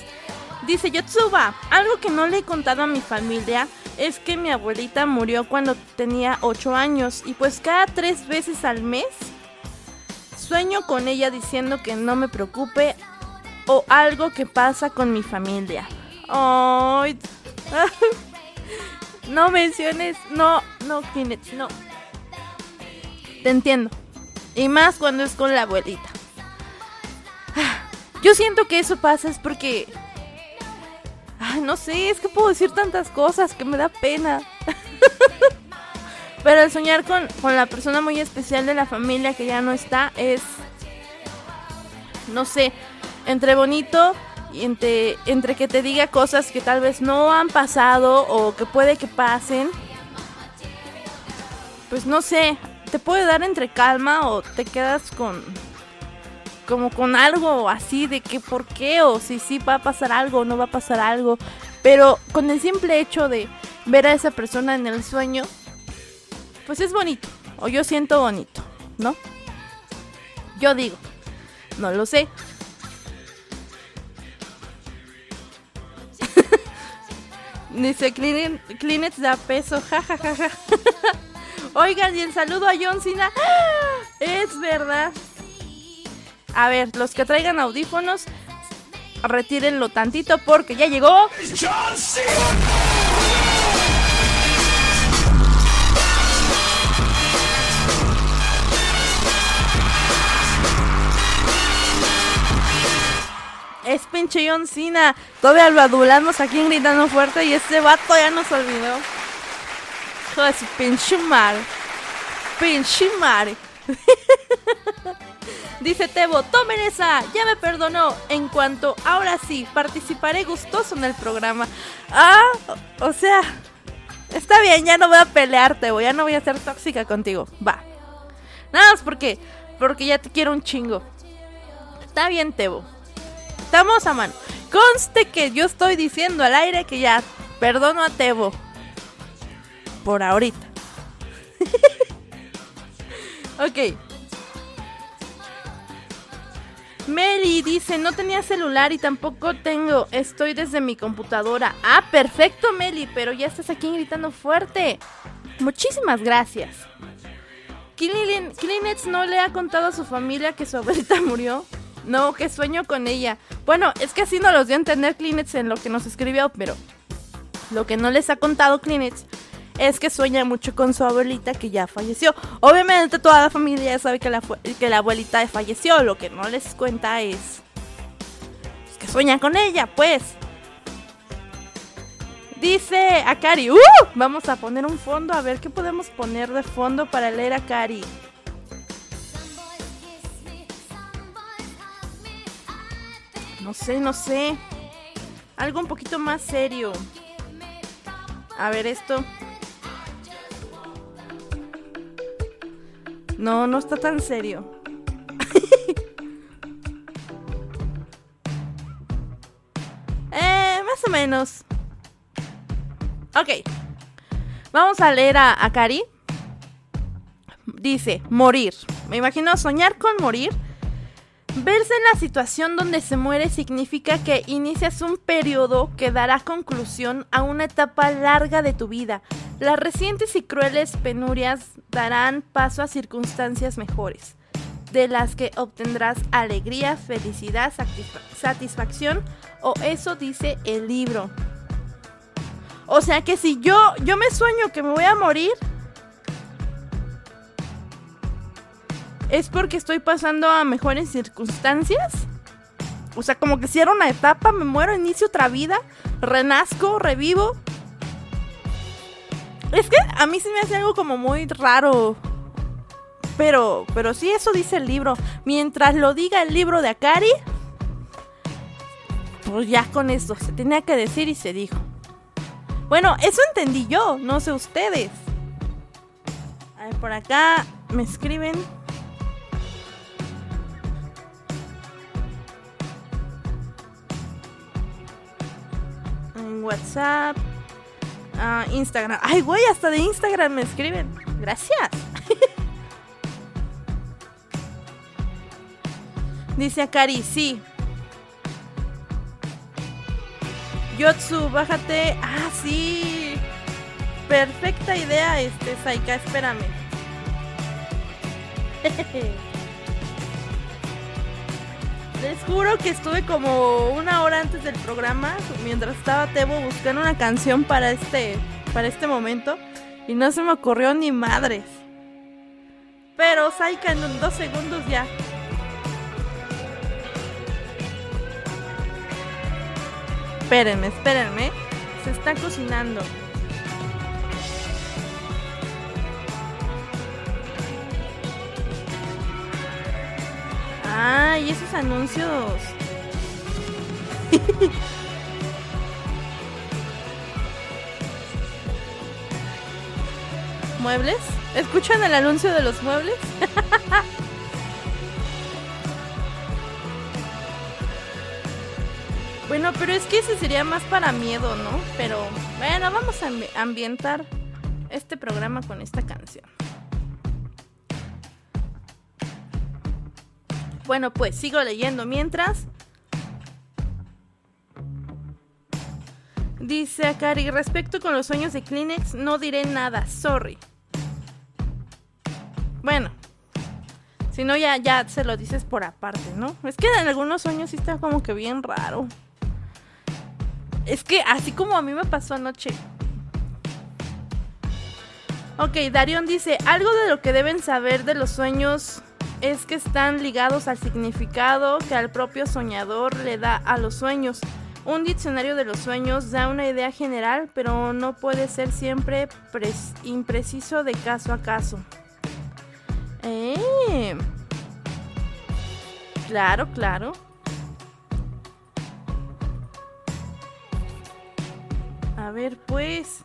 Dice Yotsuba, algo que no le he contado a mi familia es que mi abuelita murió cuando tenía 8 años y pues cada tres veces al mes Sueño con ella diciendo que no me preocupe o algo que pasa con mi familia. Ay. (laughs) no menciones, no, no, no. Te entiendo. Y más cuando es con la abuelita. (sighs) Yo siento que eso pasa es porque... Ay, no sé, es que puedo decir tantas cosas que me da pena. (laughs) Pero el soñar con, la persona muy especial de la familia que ya no está es, no sé, entre bonito y entre, entre que te diga cosas que tal vez no han pasado o que puede que pasen. Pues no sé, te puede dar entre calma o te quedas con como con algo así de que por qué o si sí va a pasar algo o no va a pasar algo. Pero con el simple hecho de ver a esa persona en el sueño, pues es bonito. O yo siento bonito, ¿no? Yo digo, no lo sé. (laughs) Dice Kleenex da peso, jajajaja. (laughs) Oigan, y el saludo a John Cena. Es verdad. A ver, los que traigan audífonos, retírenlo tantito porque ya llegó. John Cena. Es pinche John Cena. Todavía lo adulamos aquí gritando fuerte y este vato ya nos olvidó. Hijo de su pinche madre. Pinche madre. (laughs) Dice Tebo, tomen esa, ya me perdonó. En cuanto, ahora sí, participaré gustoso en el programa. Ah, o sea, está bien, ya no voy a pelear, Tebo, ya no voy a ser tóxica contigo. Va. Nada más porque, porque ya te quiero un chingo. Está bien, Tebo estamos a mano. Conste que yo estoy diciendo al aire que ya perdono a Tebo. Por ahorita. (laughs) ok. Meli dice, no tenía celular y tampoco tengo, estoy desde mi computadora. Ah, perfecto Meli, pero ya estás aquí gritando fuerte. Muchísimas gracias. Kleenex no le ha contado a su familia que su abuelita (laughs) murió. No, que sueño con ella. Bueno, es que así no los dio a entender Kleenex en lo que nos escribió, pero lo que no les ha contado Kleenex es que sueña mucho con su abuelita que ya falleció. Obviamente toda la familia ya sabe que la, que la abuelita falleció. Lo que no les cuenta es, es que sueña con ella, pues. Dice Akari, ¡uh! Vamos a poner un fondo, a ver qué podemos poner de fondo para leer a Akari. No sé, no sé. Algo un poquito más serio. A ver esto. No, no está tan serio. (laughs) eh, más o menos. Ok. Vamos a leer a, a Cari. Dice, morir. Me imagino soñar con morir Verse en la situación donde se muere significa que inicias un periodo que dará conclusión a una etapa larga de tu vida. Las recientes y crueles penurias darán paso a circunstancias mejores, de las que obtendrás alegría, felicidad, satisfacción, o eso dice el libro. O sea que si yo, yo me sueño que me voy a morir, es porque estoy pasando a mejores circunstancias. O sea, como que cierro una etapa, me muero, inicio otra vida, renazco, revivo. Es que a mí sí me hace algo como muy raro. Pero, pero sí, eso dice el libro. Mientras lo diga el libro de Akari, pues ya con esto se tenía que decir y se dijo. Bueno, eso entendí yo, no sé ustedes. A ver, por acá me escriben. WhatsApp. Ah, Instagram. Ay, güey, hasta de Instagram me escriben. Gracias. (laughs) Dice Akari, sí. Yotsu, bájate. Ah, sí. Perfecta idea, este, Saika, espérame. (laughs) Les juro que estuve como una hora antes del programa, mientras estaba Tebo buscando una canción para este, para este momento, y no se me ocurrió ni madres. Pero Saika en dos segundos ya. Espérenme, espérenme. Se está cocinando. Ay, esos anuncios. (laughs) ¿Muebles? ¿Escuchan el anuncio de los muebles? (laughs) Bueno, pero es que ese sería más para miedo, ¿no? Pero bueno, vamos a ambientar este programa con esta canción. Bueno, pues sigo leyendo mientras. Dice Akari, respecto con los sueños de Kleenex, no diré nada, sorry. Bueno, si no ya, ya se lo dices por aparte, ¿no? Es que en algunos sueños sí está como que bien raro. Es que así como a mí me pasó anoche. Ok, Darion dice, algo de lo que deben saber de los sueños es que están ligados al significado que al propio soñador le da a los sueños. Un diccionario de los sueños da una idea general, pero no puede ser siempre impreciso de caso a caso. Eh. Claro, claro. A ver, pues.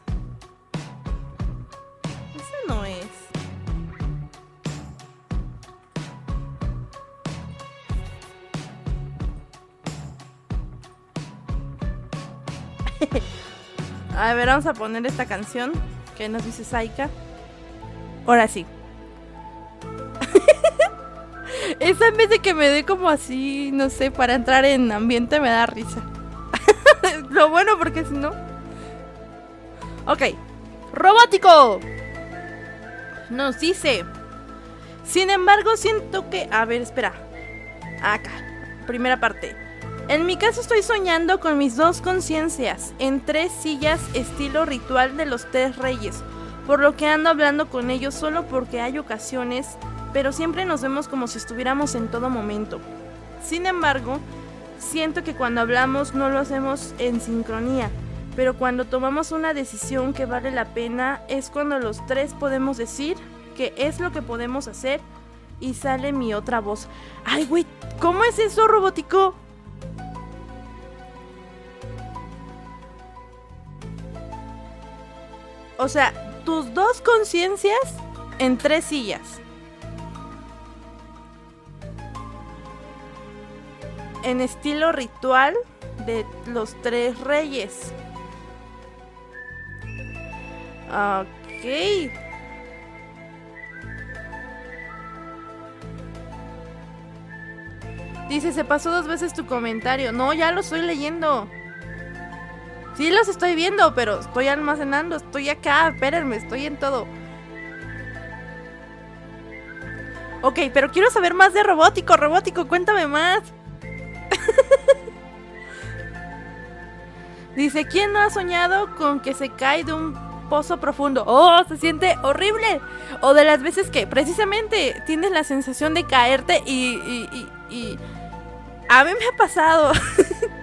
(laughs) a ver, vamos a poner esta canción que nos dice Saika. Ahora sí. (laughs) Esa en vez de que me dé como así, no sé, para entrar en ambiente me da risa. (laughs) Lo bueno porque si no... Ok. Robótico. Nos dice. Sin embargo, siento que... A ver, espera. Acá. Primera parte. En mi caso estoy soñando con mis dos conciencias en tres sillas estilo ritual de los tres reyes, por lo que ando hablando con ellos solo porque hay ocasiones, pero siempre nos vemos como si estuviéramos en todo momento. Sin embargo, siento que cuando hablamos no lo hacemos en sincronía, pero cuando tomamos una decisión que vale la pena es cuando los tres podemos decir que es lo que podemos hacer y sale mi otra voz. Ay, güey, ¿cómo es eso, robótico? O sea, tus dos conciencias en tres sillas. En estilo ritual de los tres reyes. Ok. Dice, se pasó dos veces tu comentario. No, ya lo estoy leyendo. Sí los estoy viendo, pero estoy almacenando, estoy acá, espérenme, estoy en todo. Ok, pero quiero saber más de robótico, robótico, cuéntame más. (laughs) Dice, ¿quién no ha soñado con que se cae de un pozo profundo? Oh, se siente horrible. O de las veces que precisamente tienes la sensación de caerte y... y, y, A mí me ha pasado. (laughs)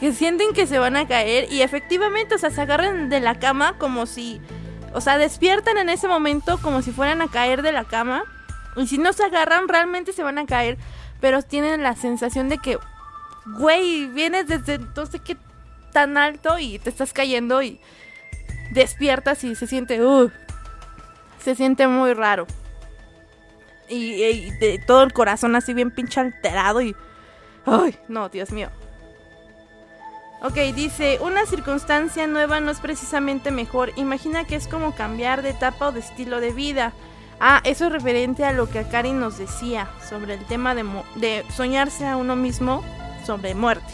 que sienten que se van a caer y efectivamente, o sea, se agarran de la cama como si... O sea, despiertan en ese momento como si fueran a caer de la cama. Y si no se agarran, realmente se van a caer. Pero tienen la sensación de que, güey, vienes desde entonces que tan alto y te estás cayendo y despiertas y se siente, uh, se siente muy raro. Y, de todo el corazón así bien pinche alterado y, ay, no, Dios mío. Ok, dice, una circunstancia nueva no es precisamente mejor. Imagina que es como cambiar de etapa o de estilo de vida. Ah, eso es referente a lo que Akari nos decía sobre el tema de, de soñarse a uno mismo sobre muerte.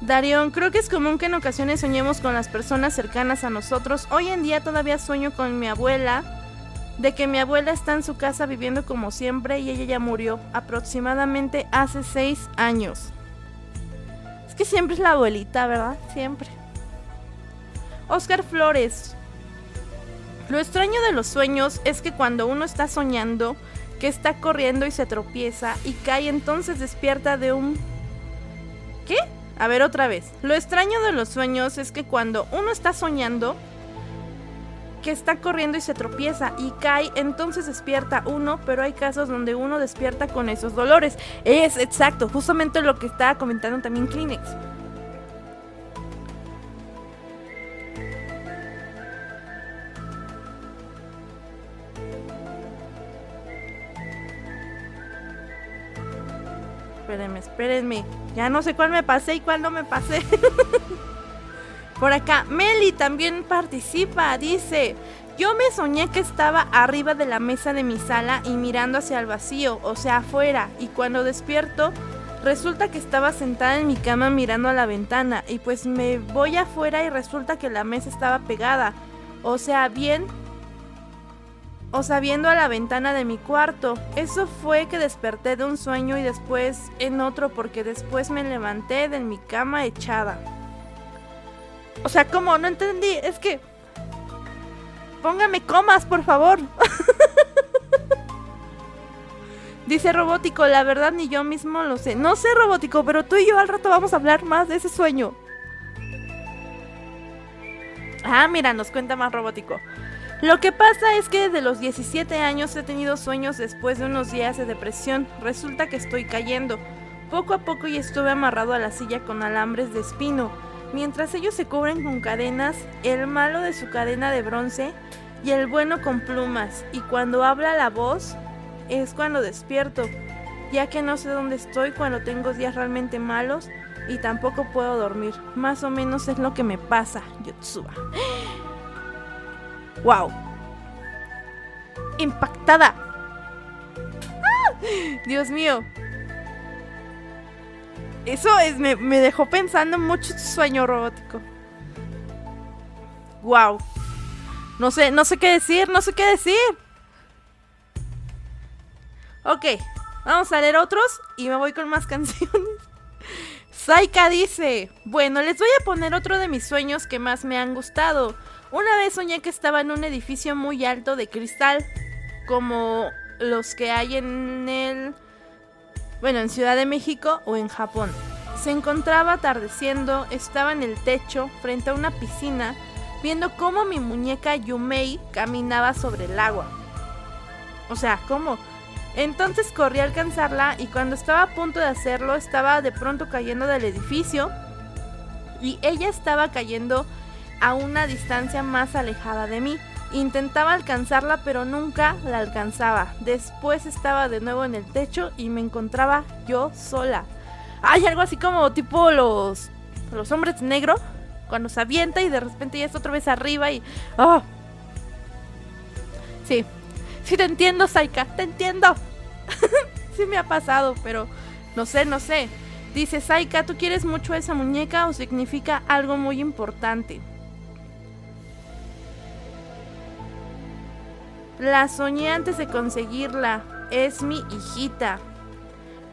Darion, creo que es común que en ocasiones soñemos con las personas cercanas a nosotros. Hoy en día todavía sueño con mi abuela, de que mi abuela está en su casa viviendo como siempre y ella ya murió aproximadamente hace seis años. Es que siempre es la abuelita, ¿verdad? Siempre. Oscar Flores. Lo extraño de los sueños es que cuando uno está soñando, que está corriendo y se tropieza y cae, entonces despierta de un... ¿Qué? A ver otra vez. Lo extraño de los sueños es que cuando uno está soñando, que está corriendo y se tropieza y cae, entonces despierta uno, pero hay casos donde uno despierta con esos dolores. Es exacto, justamente lo que estaba comentando también Kleenex. espérenme, espérenme. Ya no sé cuál me pasé y cuál no me pasé. (laughs) Por acá, Meli también participa. Dice, yo me soñé que estaba arriba de la mesa de mi sala y mirando hacia el vacío, o sea, afuera. Y cuando despierto, resulta que estaba sentada en mi cama mirando a la ventana. Y pues me voy afuera y resulta que la mesa estaba pegada. O sea, bien o sabiendo a la ventana de mi cuarto. Eso fue que desperté de un sueño y después en otro porque después me levanté de mi cama echada. O sea, ¿cómo? No entendí. Es que... Póngame comas, por favor. (laughs) Dice Robótico, la verdad ni yo mismo lo sé. No sé, Robótico, pero tú y yo al rato vamos a hablar más de ese sueño. Ah, mira, nos cuenta más Robótico. Lo que pasa es que desde los 17 años he tenido sueños después de unos días de depresión. Resulta que estoy cayendo. Poco a poco y estuve amarrado a la silla con alambres de espino. Mientras ellos se cubren con cadenas, el malo de su cadena de bronce y el bueno con plumas. Y cuando habla la voz es cuando despierto, ya que no sé dónde estoy cuando tengo días realmente malos y tampoco puedo dormir. Más o menos es lo que me pasa, Yotsuba. (gasps) ¡Wow! Impactada. ¡Ah! Dios mío. Eso es, me, dejó pensando mucho sueño robótico. ¡Wow! No sé, no sé qué decir, no sé qué decir. Ok, vamos a leer otros y me voy con más (laughs) canciones. Saika dice, bueno, les voy a poner otro de mis sueños que más me han gustado. Una vez soñé que estaba en un edificio muy alto de cristal, como los que hay en el... Bueno, en Ciudad de México o en Japón. Se encontraba atardeciendo, estaba en el techo, frente a una piscina, viendo cómo mi muñeca Yumei caminaba sobre el agua. O sea, ¿cómo? Entonces corrí a alcanzarla y cuando estaba a punto de hacerlo estaba de pronto cayendo del edificio y ella estaba cayendo a una distancia más alejada de mí. Intentaba alcanzarla pero nunca la alcanzaba. Después estaba de nuevo en el techo y me encontraba yo sola. Hay algo así como tipo los, los hombres negros cuando se avienta y de repente ya está otra vez arriba y... ¡Oh! Sí. sí te entiendo, Saika, te entiendo. (laughs) sí me ha pasado, pero no sé, no sé. Dice Saika, ¿tú quieres mucho a esa muñeca o significa algo muy importante? La soñé antes de conseguirla. Es mi hijita.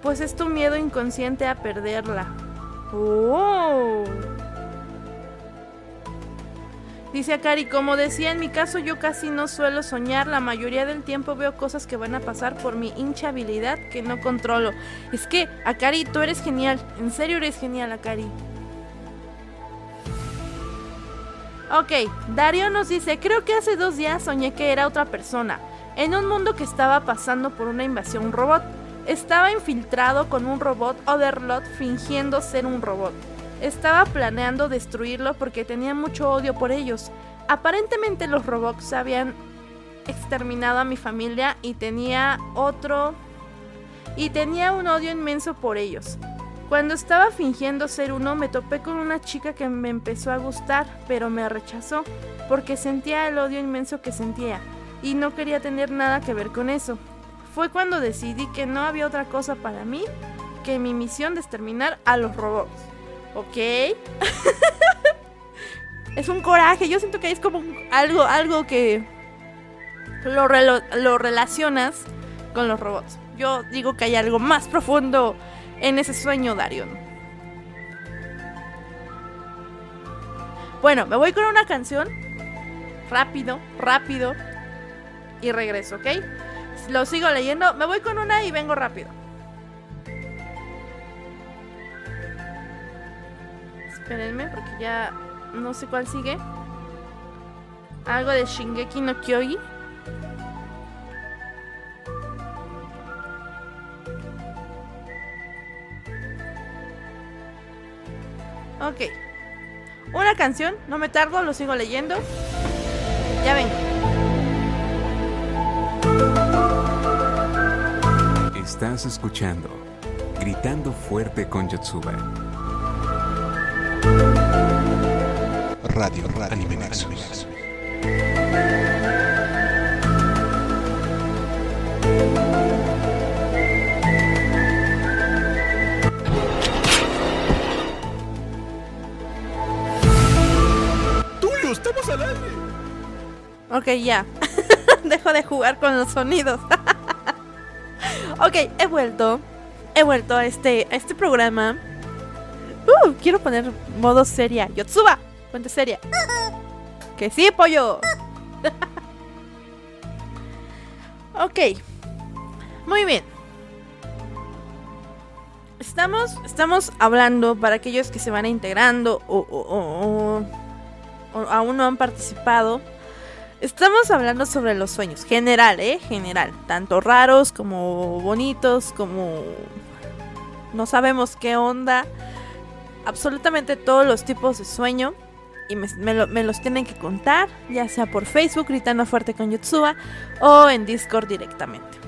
Pues es tu miedo inconsciente a perderla. Oh. Dice Akari, como decía, en mi caso yo casi no suelo soñar, la mayoría del tiempo veo cosas que van a pasar por mi hincha habilidad que no controlo. Es que, Akari, tú eres genial, en serio eres genial, Akari. Ok, Dario nos dice, creo que hace dos días soñé que era otra persona, en un mundo que estaba pasando por una invasión robot. Estaba infiltrado con un robot Otherlot fingiendo ser un robot. Estaba planeando destruirlo porque tenía mucho odio por ellos. Aparentemente los robots habían exterminado a mi familia y tenía otro... Y tenía un odio inmenso por ellos. Cuando estaba fingiendo ser uno me topé con una chica que me empezó a gustar, pero me rechazó porque sentía el odio inmenso que sentía y no quería tener nada que ver con eso. Fue cuando decidí que no había otra cosa para mí que mi misión de exterminar a los robots. ¿Ok? (laughs) es un coraje. Yo siento que es como algo, algo que lo, lo relacionas con los robots. Yo digo que hay algo más profundo en ese sueño, Darion. Bueno, me voy con una canción. Rápido, rápido. Y regreso, ¿ok? Lo sigo leyendo. Me voy con una y vengo rápido. Espérenme, porque ya no sé cuál sigue. Algo de Shingeki no Kyogi. Ok. Una canción, no me tardo, lo sigo leyendo. Ya vengo. Estás escuchando Gritando Fuerte con Yotsuba. Radio, radio, Anime Nexus. Estamos al aire. Ok, ya. (laughs) Dejo de jugar con los sonidos. (laughs) ok, he vuelto. He vuelto a este, a este programa. Uh, quiero poner modo seria. Yotsuba, ponte seria. (laughs) Que sí, pollo. ok. Muy bien. Estamos, estamos hablando para aquellos que se van integrando o, o, o, aún no han participado. Estamos hablando sobre los sueños, general, ¿eh? General. Tanto raros como bonitos, como... No sabemos qué onda. Absolutamente todos los tipos de sueño. Y me, lo, me los tienen que contar, ya sea por Facebook, gritando fuerte con Yotsuba, o en Discord directamente.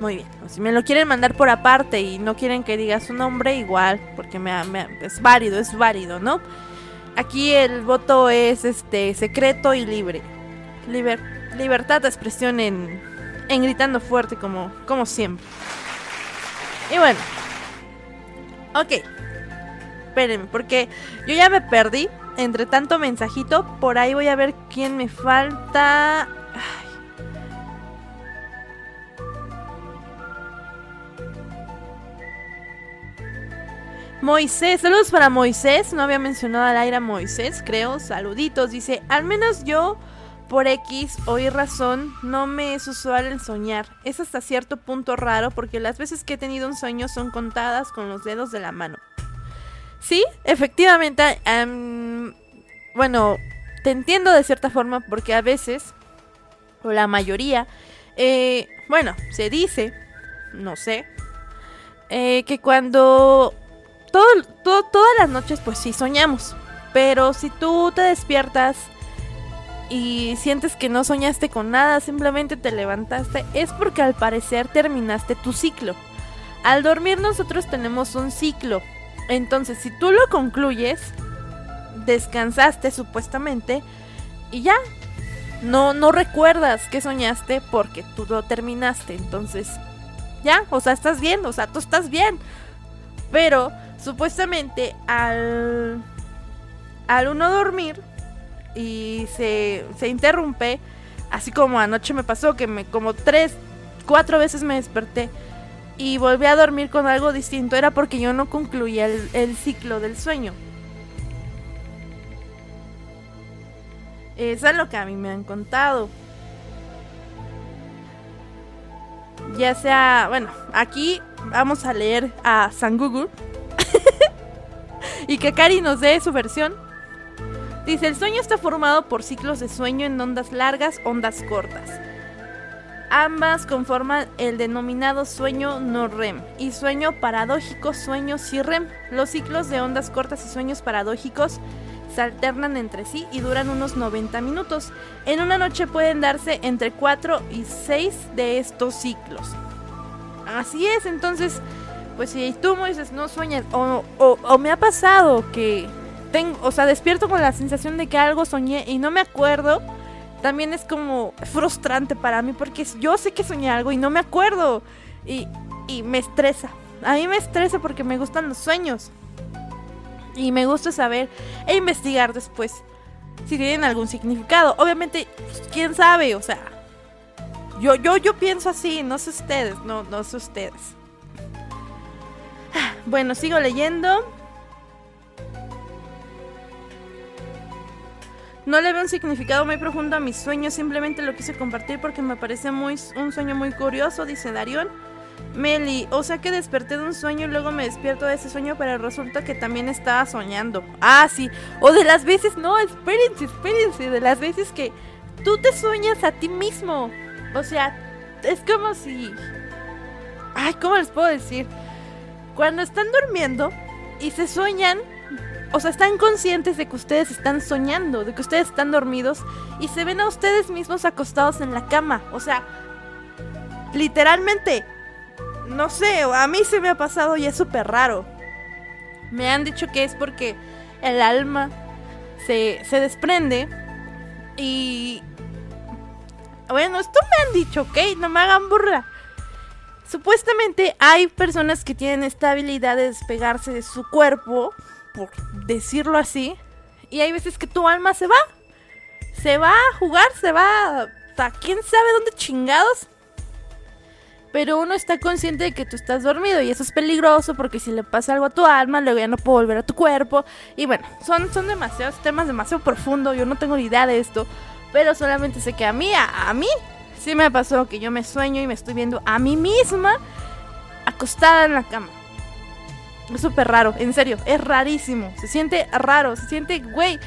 Muy bien, o si me lo quieren mandar por aparte y no quieren que diga su nombre, igual, porque me, me, es válido, es válido, ¿no? Aquí el voto es este secreto y libre. Liber, libertad de expresión en, en gritando fuerte como, como siempre. Y bueno. Ok. Espérenme, porque yo ya me perdí. Entre tanto mensajito, por ahí voy a ver quién me falta. Moisés, saludos para Moisés. No había mencionado al aire a Moisés, creo. Saluditos. Dice, al menos yo por X o Y razón no me es usual el soñar. Es hasta cierto punto raro porque las veces que he tenido un sueño son contadas con los dedos de la mano. Sí, efectivamente, um, bueno, te entiendo de cierta forma porque a veces, o la mayoría, eh, bueno, se dice, no sé, eh, que cuando todas las noches pues sí soñamos, pero si tú te despiertas y sientes que no soñaste con nada, simplemente te levantaste, es porque al parecer terminaste tu ciclo. Al dormir nosotros tenemos un ciclo. Entonces, si tú lo concluyes, descansaste supuestamente y ya. no, no recuerdas que soñaste porque tú lo terminaste. Entonces, ya, o sea, estás bien, o sea, tú estás bien. Pero supuestamente al, al uno dormir y se, se interrumpe, así como anoche me pasó, que me como tres, cuatro veces me desperté y volví a dormir con algo distinto, era porque yo no concluía el, el ciclo del sueño. Eso es lo que a mí me han contado. Ya sea, bueno, aquí vamos a leer a San Google (laughs) y que Kari nos dé su versión. Dice, el sueño está formado por ciclos de sueño en ondas largas, ondas cortas. Ambas conforman el denominado sueño no REM y sueño paradójico, sueño sí REM. Los ciclos de ondas cortas y sueños paradójicos se alternan entre sí y duran unos 90 minutos. En una noche pueden darse entre 4 y 6 de estos ciclos. Así es, entonces, pues si tú me dices no sueñas, o, o, me ha pasado que tengo, o sea, despierto con la sensación de que algo soñé y no me acuerdo, también es como frustrante para mí porque yo sé que soñé algo y no me acuerdo y, y me estresa. A mí me estresa porque me gustan los sueños. Y me gusta saber e investigar después si tienen algún significado. Obviamente, pues, quién sabe, o sea, yo, yo, yo pienso así, no sé ustedes, no, no sé ustedes. Bueno, sigo leyendo. No le veo un significado muy profundo a mis sueños, simplemente lo quise compartir porque me parece muy, un sueño muy curioso, dice Darion. Meli, o sea que desperté de un sueño y luego me despierto de ese sueño, pero resulta que también estaba soñando. Ah, sí. O de las veces, no, espérense, espérense, de las veces que tú te sueñas a ti mismo. O sea, es como si... Ay, ¿cómo les puedo decir? Cuando están durmiendo y se sueñan, o sea, están conscientes de que ustedes están soñando, de que ustedes están dormidos y se ven a ustedes mismos acostados en la cama. O sea, literalmente no sé, a mí se me ha pasado y es súper raro. Me han dicho que es porque el alma se, se desprende y... Bueno, esto me han dicho, ¿ok? No me hagan burla. Supuestamente hay personas que tienen esta habilidad de despegarse de su cuerpo, por decirlo así, y hay veces que tu alma se va. Se va a jugar, se va a quién sabe dónde chingados pero uno está consciente de que tú estás dormido y eso es peligroso porque si le pasa algo a tu alma, luego ya no puedo volver a tu cuerpo. Y bueno, son, son demasiados temas demasiado profundos, yo no tengo ni idea de esto, pero solamente sé que a mí, a, mí, sí me pasó que yo me sueño y me estoy viendo a mí misma acostada en la cama. Es súper raro, en serio, es rarísimo. Se siente raro, se siente, güey,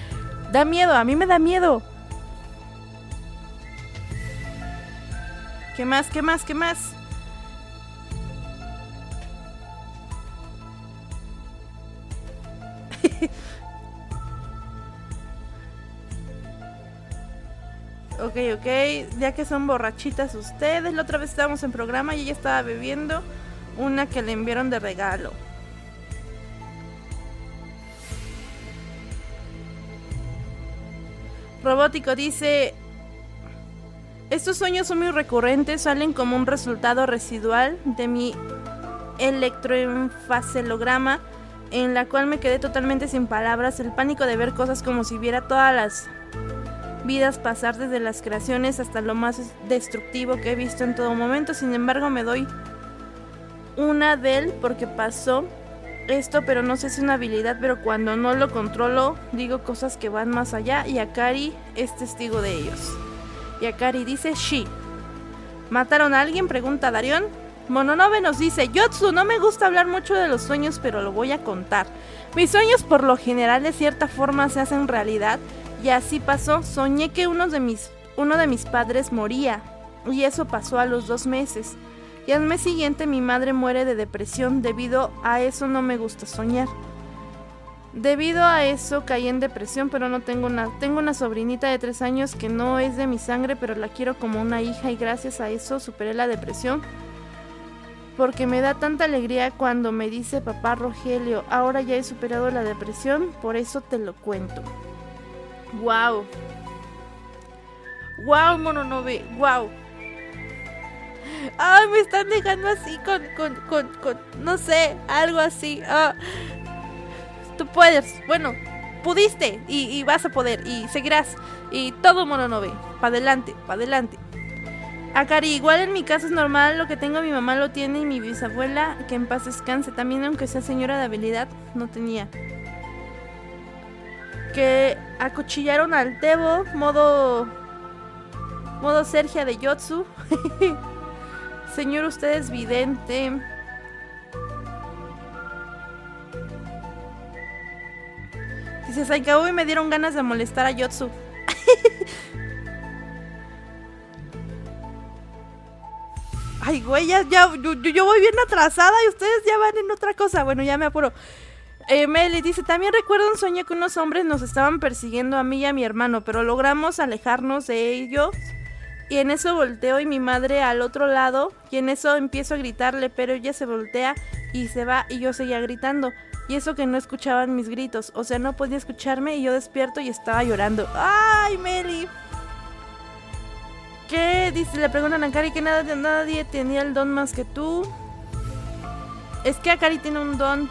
da miedo, a mí me da miedo. ¿Qué más? ¿Qué más? ¿Qué más? Ok, ok. Ya que son borrachitas ustedes. La otra vez estábamos en programa y ella estaba bebiendo una que le enviaron de regalo. Robótico dice, estos sueños son muy recurrentes, salen como un resultado residual de mi electroenfacelograma en la cual me quedé totalmente sin palabras, el pánico de ver cosas como si viera todas las vidas pasar desde las creaciones hasta lo más destructivo que he visto en todo momento. Sin embargo, me doy una de él porque pasó esto, pero no sé si es una habilidad, pero cuando no lo controlo, digo cosas que van más allá y Akari es testigo de ellos. Y Akari dice, Shi. ¿Mataron a alguien? Pregunta Darion. Mononobe nos dice, Yotsu, no me gusta hablar mucho de los sueños, pero lo voy a contar. Mis sueños por lo general de cierta forma se hacen realidad y así pasó. Soñé que uno de mis, uno de mis padres moría y eso pasó a los dos meses. Y al mes siguiente mi madre muere de depresión. Debido a eso no me gusta soñar. Debido a eso caí en depresión, pero no tengo una. Tengo una sobrinita de tres años que no es de mi sangre, pero la quiero como una hija y gracias a eso superé la depresión porque me da tanta alegría cuando me dice papá Rogelio, ahora ya he superado la depresión, por eso te lo cuento. Wow. Wow, Mononobe, wow. Ay, me están dejando así con, con, con, con no sé, algo así. Ah. Tú puedes, bueno, pudiste y, vas a poder y seguirás. Y todo Mononobe, para adelante, para adelante. Akari, igual en mi caso es normal, lo que tengo mi mamá lo tiene y mi bisabuela, que en paz descanse, también aunque sea señora de habilidad, no tenía. Que acuchillaron al Tebo, modo... Modo Sergia de Yotsu. (laughs) Señor, usted es vidente. Dice Saikao y me dieron ganas de molestar a Yotsu. (laughs) Ay, güey, ya, yo, voy bien atrasada y ustedes ya van en otra cosa. Bueno, ya me apuro. Eh, Meli dice, también recuerdo un sueño que unos hombres nos estaban persiguiendo a mí y a mi hermano, pero logramos alejarnos de ellos y en eso volteo y mi madre al otro lado. Y en eso empiezo a gritarle, pero ella se voltea y se va y yo seguía gritando. Y eso que no escuchaban mis gritos. O sea, no podía escucharme y yo despierto y estaba llorando. ¡Ay, Meli! ¿Qué? Dice, le preguntan a Kari que nadie tenía el don más que tú. Es que Akari tiene un don.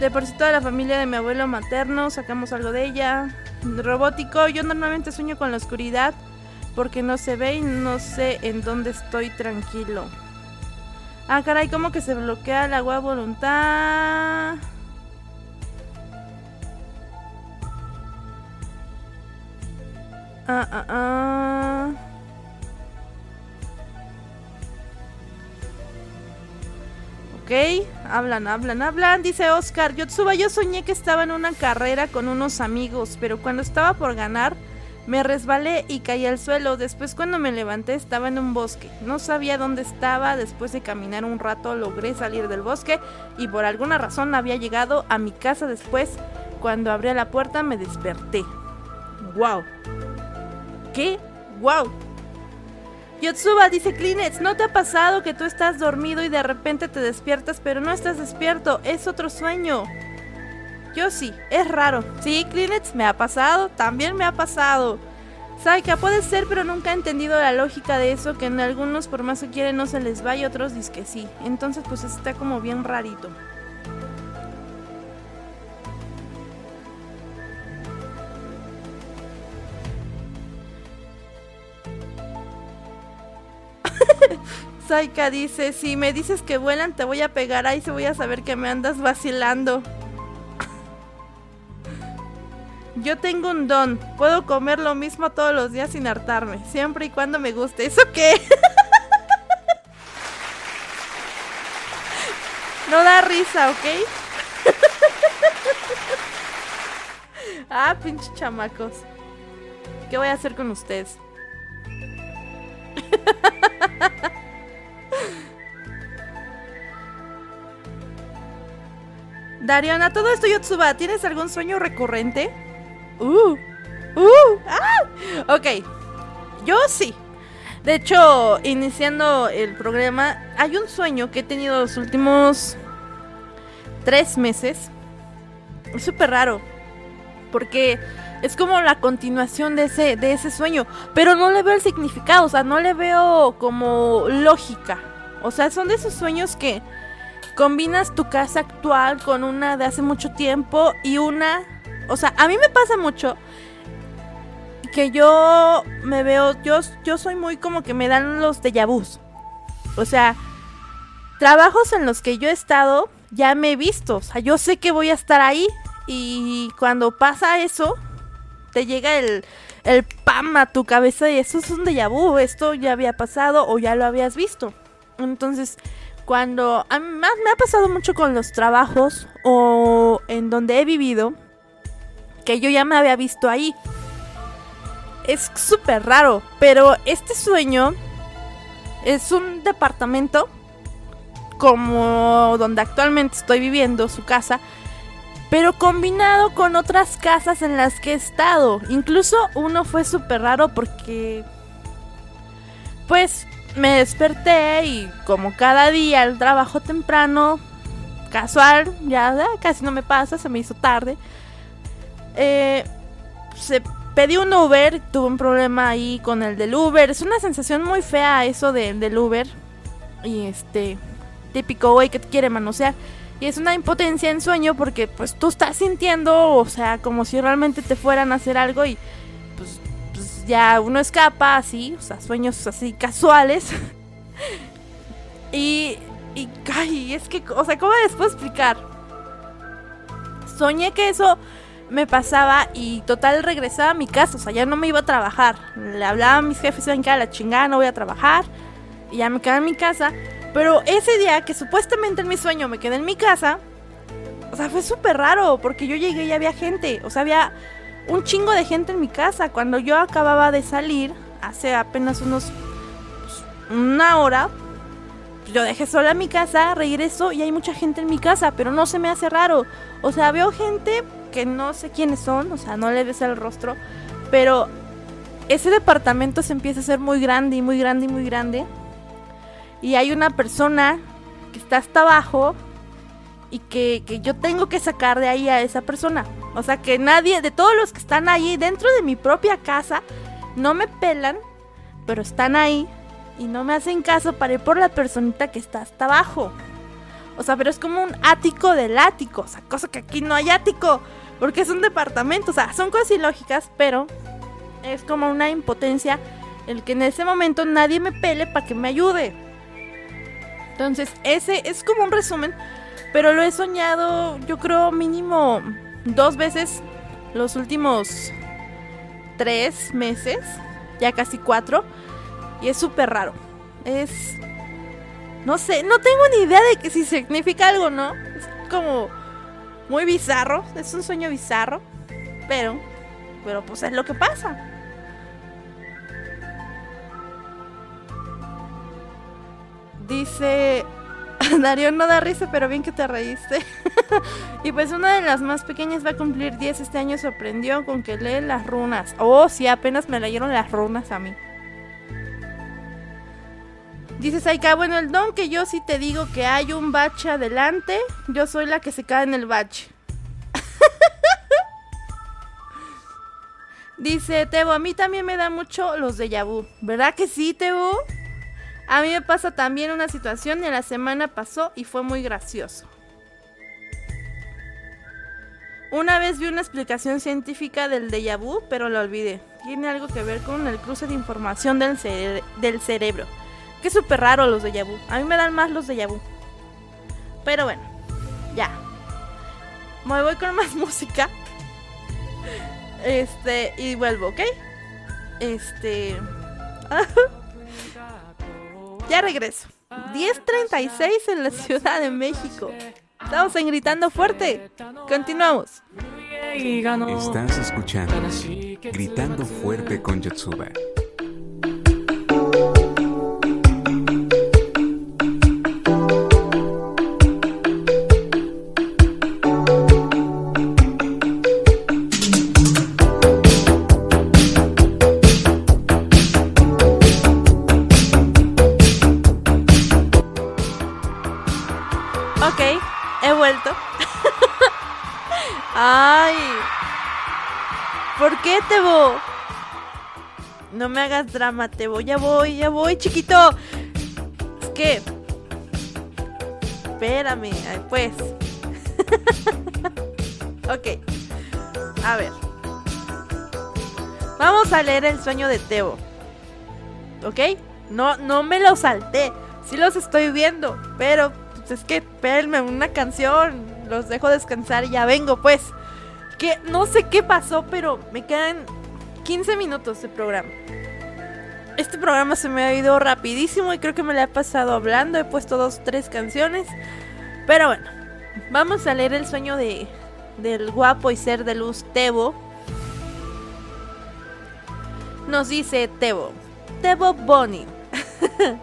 De por sí toda la familia de mi abuelo materno, sacamos algo de ella. Robótico, yo normalmente sueño con la oscuridad porque no se ve y no sé en dónde estoy tranquilo. Ah, caray, como que se bloquea el agua voluntad. Ah, ah, ah. Ok, hablan, hablan, hablan. Dice Oscar, Yotsuba, yo soñé que estaba en una carrera con unos amigos, pero cuando estaba por ganar me resbalé y caí al suelo. Después cuando me levanté estaba en un bosque. No sabía dónde estaba. Después de caminar un rato logré salir del bosque y por alguna razón había llegado a mi casa después. Cuando abrí la puerta me desperté. ¡Wow! ¿Qué? ¡Wow! Yotsuba dice Kleenex, ¿no te ha pasado que tú estás dormido y de repente te despiertas pero no estás despierto? Es otro sueño. Yo sí, es raro. Sí, Kleenex, me ha pasado, también me ha pasado. Saika, puede ser, pero nunca he entendido la lógica de eso, que en algunos por más que quieren no se les va y otros dicen que sí. Entonces pues está como bien rarito. (laughs) Saika dice, si me dices que vuelan te voy a pegar ahí se voy a saber que me andas vacilando. (laughs) Yo tengo un don. Puedo comer lo mismo todos los días sin hartarme. Siempre y cuando me guste. ¿Eso qué? (laughs) no da risa, ¿ok? ah, pinche chamacos. ¿Qué voy a hacer con ustedes? (laughs) Dariana, todo esto Yotsuba, ¿tienes algún sueño recurrente? Uh, uh, ah. Ok, yo sí. De hecho, iniciando el programa, hay un sueño que he tenido los últimos tres meses. Es súper raro. Porque es como la continuación de ese, de ese sueño. Pero no le veo el significado. O sea, no le veo como lógica. O sea, son de esos sueños que combinas tu casa actual con una de hace mucho tiempo y una o sea, a mí me pasa mucho que yo me veo, yo, yo soy muy como que me dan los déjà vus. O sea, trabajos en los que yo he estado, ya me he visto. O sea, yo sé que voy a estar ahí. Y cuando pasa eso, te llega el, el pam a tu cabeza y eso es un déjà vu. Esto ya había pasado o ya lo habías visto. Entonces, cuando... A me ha pasado mucho con los trabajos o en donde he vivido que yo ya me había visto ahí. Es súper raro, pero este sueño es un departamento como donde actualmente estoy viviendo, su casa, pero combinado con otras casas en las que he estado. Incluso uno fue súper raro porque, pues, me desperté y como cada día el trabajo temprano, casual, ya casi no me pasa, se me hizo tarde. Eh, se pedí un Uber, tuve un problema ahí con el del Uber. Es una sensación muy fea eso de, del Uber. Y este, típico güey que te quiere manosear. Y es una impotencia en sueño porque pues tú estás sintiendo, o sea, como si realmente te fueran a hacer algo y pues, pues ya uno escapa así, o sea, sueños así casuales. (laughs) y, y, ay, es que, o sea, ¿cómo les puedo explicar? Soñé que eso me pasaba y total regresaba a mi casa, o sea, ya no me iba a trabajar. Le hablaba a mis jefes, ven que a la chingada, no voy a trabajar. Y ya me quedé en mi casa. Pero ese día que supuestamente en mi sueño me quedé en mi casa, o sea, fue súper raro porque yo llegué y había gente, o sea, había un chingo de gente en mi casa. Cuando yo acababa de salir, hace apenas unos, pues, una hora, yo dejé sola mi casa, regreso y hay mucha gente en mi casa, pero no se me hace raro. O sea, veo gente que no sé quiénes son, o sea, no le ves el rostro, pero ese departamento se empieza a hacer muy grande y muy grande y muy grande y hay una persona que está hasta abajo y que, yo tengo que sacar de ahí a esa persona. O sea que nadie, de todos los que están ahí dentro de mi propia casa, no me pelan, pero están ahí y no me hacen caso para ir por la personita que está hasta abajo. O sea, pero es como un ático del ático. O sea, cosa que aquí no hay ático. Porque es un departamento. O sea, son cosas ilógicas, pero es como una impotencia el que en ese momento nadie me pele para que me ayude. Entonces, ese es como un resumen, pero lo he soñado, yo creo, mínimo dos veces los últimos tres meses, ya casi cuatro, y es súper raro. Es... No sé, no tengo ni idea de que si significa algo, ¿no? Es como muy bizarro, es un sueño bizarro, pero, pero pues es lo que pasa. Dice. (laughs) Darío no da risa, pero bien que te reíste. (laughs) y pues una de las más pequeñas va a cumplir 10 este año. Sorprendió con que lee las runas. Oh, sí, apenas me leyeron las runas a mí. Dice Saika, bueno, el don que yo sí te digo que hay un bache adelante, yo soy la que se cae en el bache. (laughs) Dice Tebo, a mí también me da mucho los de Yabu. ¿Verdad que sí, Tebo? A mí me pasa también una situación y la semana pasó y fue muy gracioso. Una vez vi una explicación científica del déjà vu, pero lo olvidé. Tiene algo que ver con el cruce de información del, del cerebro. Que es súper raro los déjà vu. A mí me dan más los déjà vu. Pero bueno, ya. Me voy con más (laughs) música. Este, y vuelvo, ¿ok? Este... (laughs) Ya regreso. 10.36 en la Ciudad de México. Estamos en Gritando Fuerte. Continuamos. Estás escuchando Gritando Fuerte con Yotsuba. Hagas drama, Tebo. Ya voy, ya voy, chiquito. Es que... Espérame, pues. (laughs) ok. A ver. Vamos a leer el sueño de Tebo. ¿Ok? No, no me lo salté. Sí los estoy viendo. Pero, pues es que, espérenme una canción. Los dejo descansar y ya vengo, pues que no sé qué pasó, pero me quedan 15 minutos de programa. Este programa se me ha ido rapidísimo y creo que me lo he pasado hablando. He puesto dos, tres canciones. Pero bueno, vamos a leer el sueño de, del guapo y ser de luz Tebo. Nos dice Tebo. Tebo Bonnie. (laughs)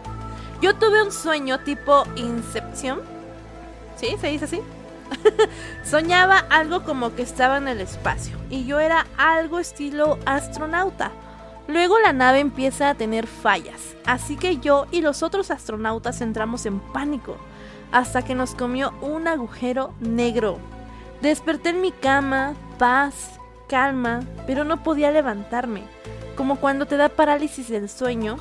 Yo tuve un sueño tipo Incepción. ¿Sí? ¿Se dice así? (laughs) Soñaba algo como que estaba en el espacio y yo era algo estilo astronauta. Luego la nave empieza a tener fallas, así que yo y los otros astronautas entramos en pánico, hasta que nos comió un agujero negro. Desperté en mi cama, paz, calma, pero no podía levantarme. Como cuando te da parálisis del sueño.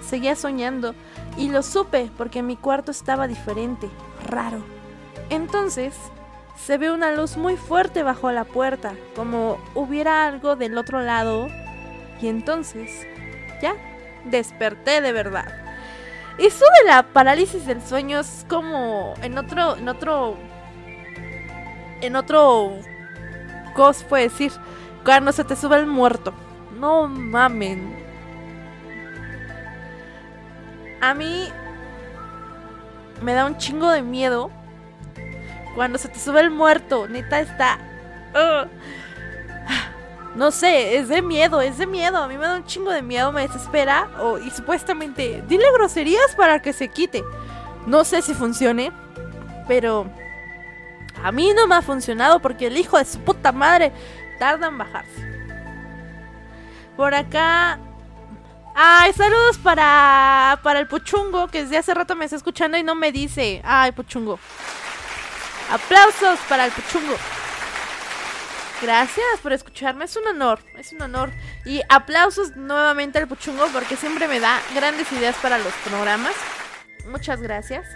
Seguía soñando y lo supe porque mi cuarto estaba diferente, raro. Entonces, se ve una luz muy fuerte bajo la puerta, como hubiera algo del otro lado. Y entonces, ya, desperté de verdad. Eso de la parálisis del sueño es como en otro, en otro, en otro, ¿cómo se puede decir? Cuando se te sube el muerto. No mamen. A mí me da un chingo de miedo cuando se te sube el muerto. Neta está. No sé, es de miedo, es de miedo. A mí me da un chingo de miedo, me desespera. y supuestamente, dile groserías para que se quite. No sé si funcione, pero a mí no me ha funcionado porque el hijo de su puta madre tarda en bajarse. Por acá. Ay, saludos para, para el Puchungo, que desde hace rato me está escuchando y no me dice. Ay, Puchungo. Aplausos para el Puchungo. Gracias por escucharme, es un honor, es un honor. Y aplausos nuevamente al Puchungo porque siempre me da grandes ideas para los programas. Muchas gracias.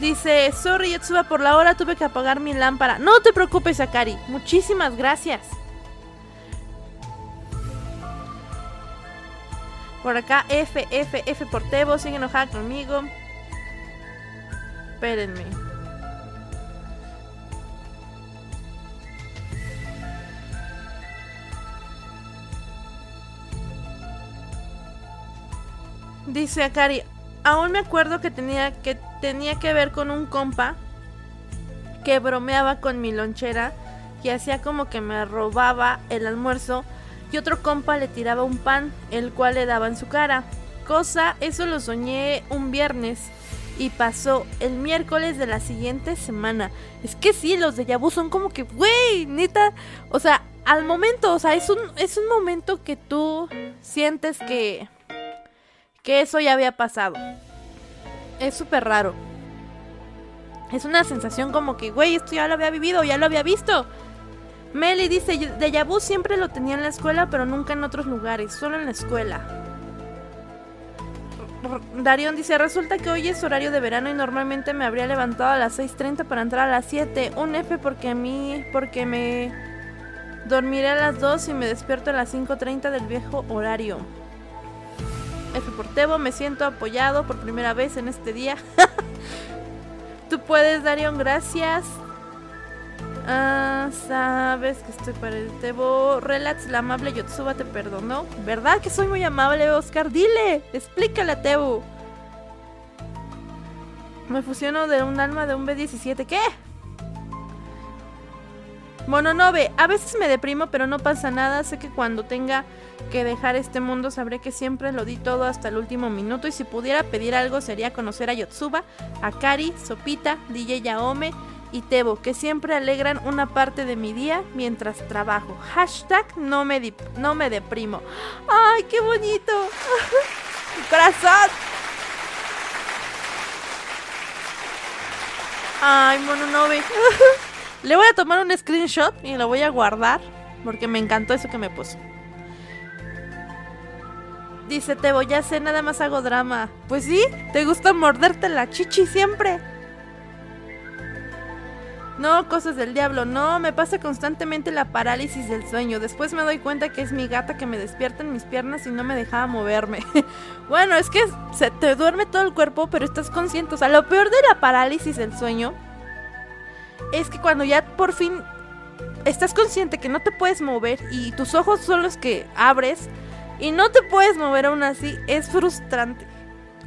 Dice, sorry Yetsuba, por la hora tuve que apagar mi lámpara. No te preocupes, Akari. Muchísimas gracias. Por acá, F, F, F por Tebo, sigue enojada conmigo. Espérenme. Dice Akari, aún me acuerdo que tenía que tenía que ver con un compa que bromeaba con mi lonchera y hacía como que me robaba el almuerzo y otro compa le tiraba un pan, el cual le daba en su cara. Cosa, eso lo soñé un viernes y pasó el miércoles de la siguiente semana. Es que sí, los de Yabu son como que, güey, neta, o sea, al momento, o sea, es un, es un momento que tú sientes que, que eso ya había pasado. Es súper raro. Es una sensación como que, güey, esto ya lo había vivido, ya lo había visto. Meli dice, de Yabu siempre lo tenía en la escuela, pero nunca en otros lugares, solo en la escuela. Darion dice, resulta que hoy es horario de verano y normalmente me habría levantado a las 6.30 para entrar a las 7. Un F porque a mí, porque me dormiré a las 2 y me despierto a las 5.30 del viejo horario. F por Tebo, me siento apoyado por primera vez en este día. (laughs) Tú puedes, Darion, gracias. Ah, sabes que estoy para el Tebo. Relax, la amable Yotsuba te perdonó. ¿Verdad que soy muy amable, Oscar? Dile, explícale a Tebo. Me fusiono de un alma de un B17. ¿Qué? Mononobe, a veces me deprimo, pero no pasa nada. Sé que cuando tenga que dejar este mundo sabré que siempre lo di todo hasta el último minuto. Y si pudiera pedir algo sería conocer a Yotsuba, a Kari, Sopita, DJ Yaome y Tebo, que siempre alegran una parte de mi día mientras trabajo. Hashtag no me, no me deprimo. ¡Ay, qué bonito! ¡Mi (laughs) corazón! Ay, Mononobe. (laughs) Le voy a tomar un screenshot y lo voy a guardar porque me encantó eso que me puso. Dice Tebo, ya sé, nada más hago drama. Pues sí, te gusta morderte la chichi siempre. No, cosas del diablo, no, me pasa constantemente la parálisis del sueño. Después me doy cuenta que es mi gata que me despierta en mis piernas y no me dejaba moverme. (laughs) bueno, es que se te duerme todo el cuerpo, pero estás consciente. O sea, lo peor de la parálisis del sueño es que cuando ya por fin estás consciente que no te puedes mover y tus ojos son los que abres y no te puedes mover aún así, es frustrante.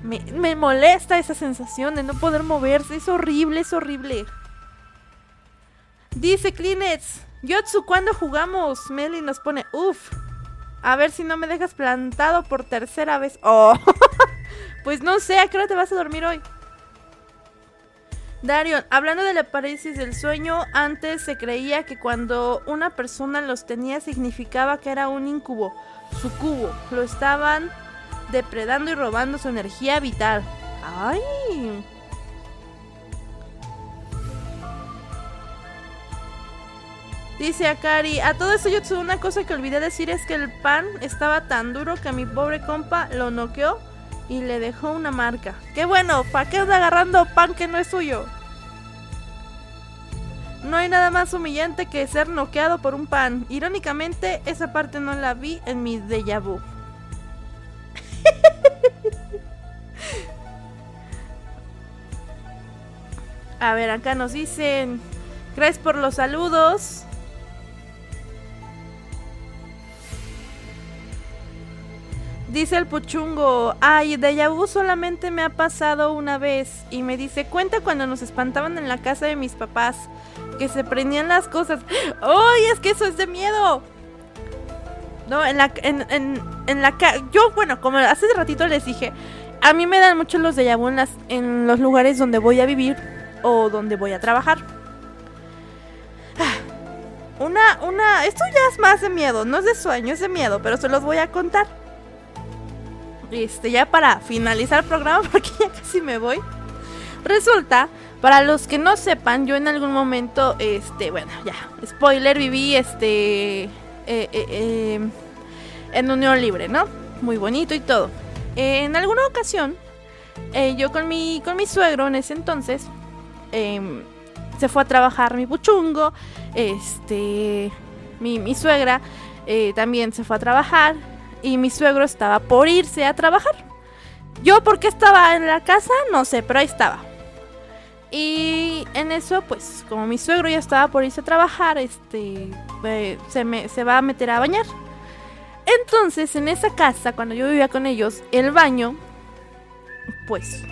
Me, me molesta esa sensación de no poder moverse, es horrible, es horrible. Dice Kleenex, Yotsu, ¿cuándo jugamos? Meli nos pone, uff. A ver si no me dejas plantado por tercera vez. Oh, (laughs) pues no sé, ¿a qué te vas a dormir hoy? Darion, hablando de la parálisis del sueño, antes se creía que cuando una persona los tenía significaba que era un incubo, su cubo. Lo estaban depredando y robando su energía vital. ¡Ay! Dice Akari, a todo esto Yotsu, una cosa que olvidé decir es que el pan estaba tan duro que mi pobre compa lo noqueó y le dejó una marca. Qué bueno, ¿para qué anda agarrando pan que no es suyo? No hay nada más humillante que ser noqueado por un pan. Irónicamente, esa parte no la vi en mi déjà vu. (laughs) A ver, acá nos dicen, gracias por los saludos. Dice el puchungo, ay, de vu solamente me ha pasado una vez. Y me dice, cuenta cuando nos espantaban en la casa de mis papás, que se prendían las cosas. (gasps) ¡Ay, es que eso es de miedo! No, en la, en, en, en la yo, bueno, como hace ratito les dije, a mí me dan mucho los de vu en, en los lugares donde voy a vivir o donde voy a trabajar. (sighs) Una, una, esto ya es más de miedo, no es de sueño, es de miedo, pero se los voy a contar este, ya para finalizar el programa, (laughs) porque ya casi me voy. Resulta, para los que no sepan, yo en algún momento, este, bueno, ya, spoiler, viví este, eh, eh, eh, en unión libre, ¿no? Muy bonito y todo. en alguna ocasión, yo con mi, con mi suegro en ese entonces, em, se fue a trabajar mi puchungo, este, mi, mi suegra también se fue a trabajar, y mi suegro estaba por irse a trabajar. Yo por qué estaba en la casa, no sé, pero ahí estaba. Y en eso, pues, como mi suegro ya estaba por irse a trabajar, este, eh, se, me, se va a meter a bañar. Entonces, en esa casa, cuando yo vivía con ellos, el baño, pues,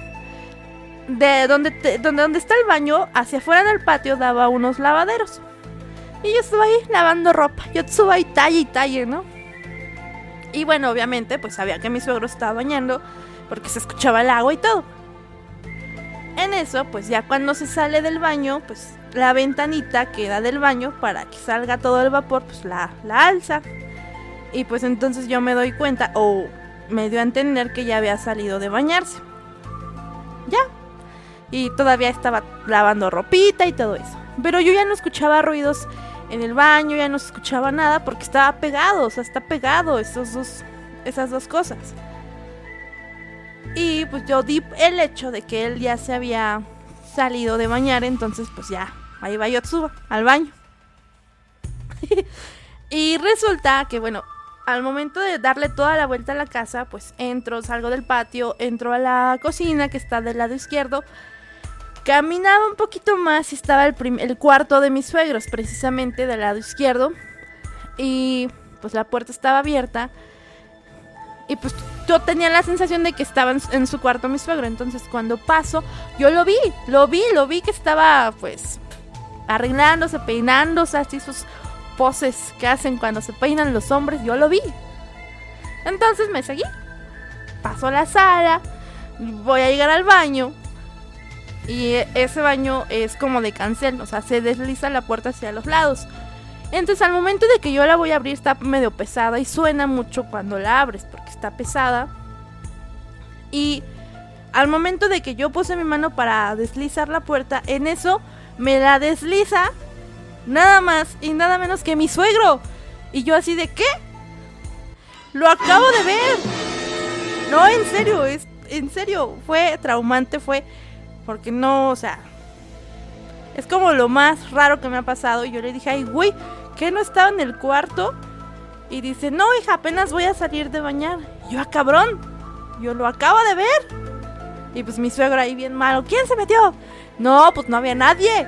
de donde, donde, donde está el baño, hacia afuera del patio daba unos lavaderos. Y yo estaba ahí lavando ropa. Yo estaba ahí talle y talle, ¿no? Y bueno, obviamente, pues sabía que mi suegro estaba bañando porque se escuchaba el agua y todo. En eso, pues ya cuando se sale del baño, pues la ventanita que da del baño para que salga todo el vapor, pues la, la alza. Y pues entonces yo me doy cuenta, o me dio a entender que ya había salido de bañarse. Ya. Y todavía estaba lavando ropita y todo eso. Pero yo ya no escuchaba ruidos en el baño, ya no se escuchaba nada porque estaba pegado, o sea, está pegado esos dos, esas dos cosas. Y pues yo di el hecho de que él ya se había salido de bañar, entonces pues ya, ahí va Yotsuba, al baño. (laughs) y resulta que bueno, al momento de darle toda la vuelta a la casa, pues entro, salgo del patio, entro a la cocina que está del lado izquierdo Caminaba un poquito más y estaba el, el cuarto de mis suegros, precisamente del lado izquierdo. Y pues la puerta estaba abierta. Y pues yo tenía la sensación de que estaba en, su cuarto mi suegro. Entonces cuando paso, yo lo vi, lo vi, lo vi que estaba pues arreglándose, peinándose, así sus poses que hacen cuando se peinan los hombres, yo lo vi. Entonces me seguí. Paso a la sala, voy a llegar al baño y ese baño es como de cancel, o sea, se desliza la puerta hacia los lados. Entonces al momento de que yo la voy a abrir está medio pesada y suena mucho cuando la abres porque está pesada. Y al momento de que yo puse mi mano para deslizar la puerta, en eso me la desliza nada más y nada menos que mi suegro. Y yo así de qué? Lo acabo de ver. No, en serio, es en serio, fue traumante, fue porque no, o sea, es como lo más raro que me ha pasado. Y yo le dije, ay, güey, ¿qué no estaba en el cuarto? Y dice, no, hija, apenas voy a salir de bañar. yo, ah, cabrón, yo lo acabo de ver. Y pues mi suegro ahí bien malo, ¿quién se metió? No, pues no había nadie.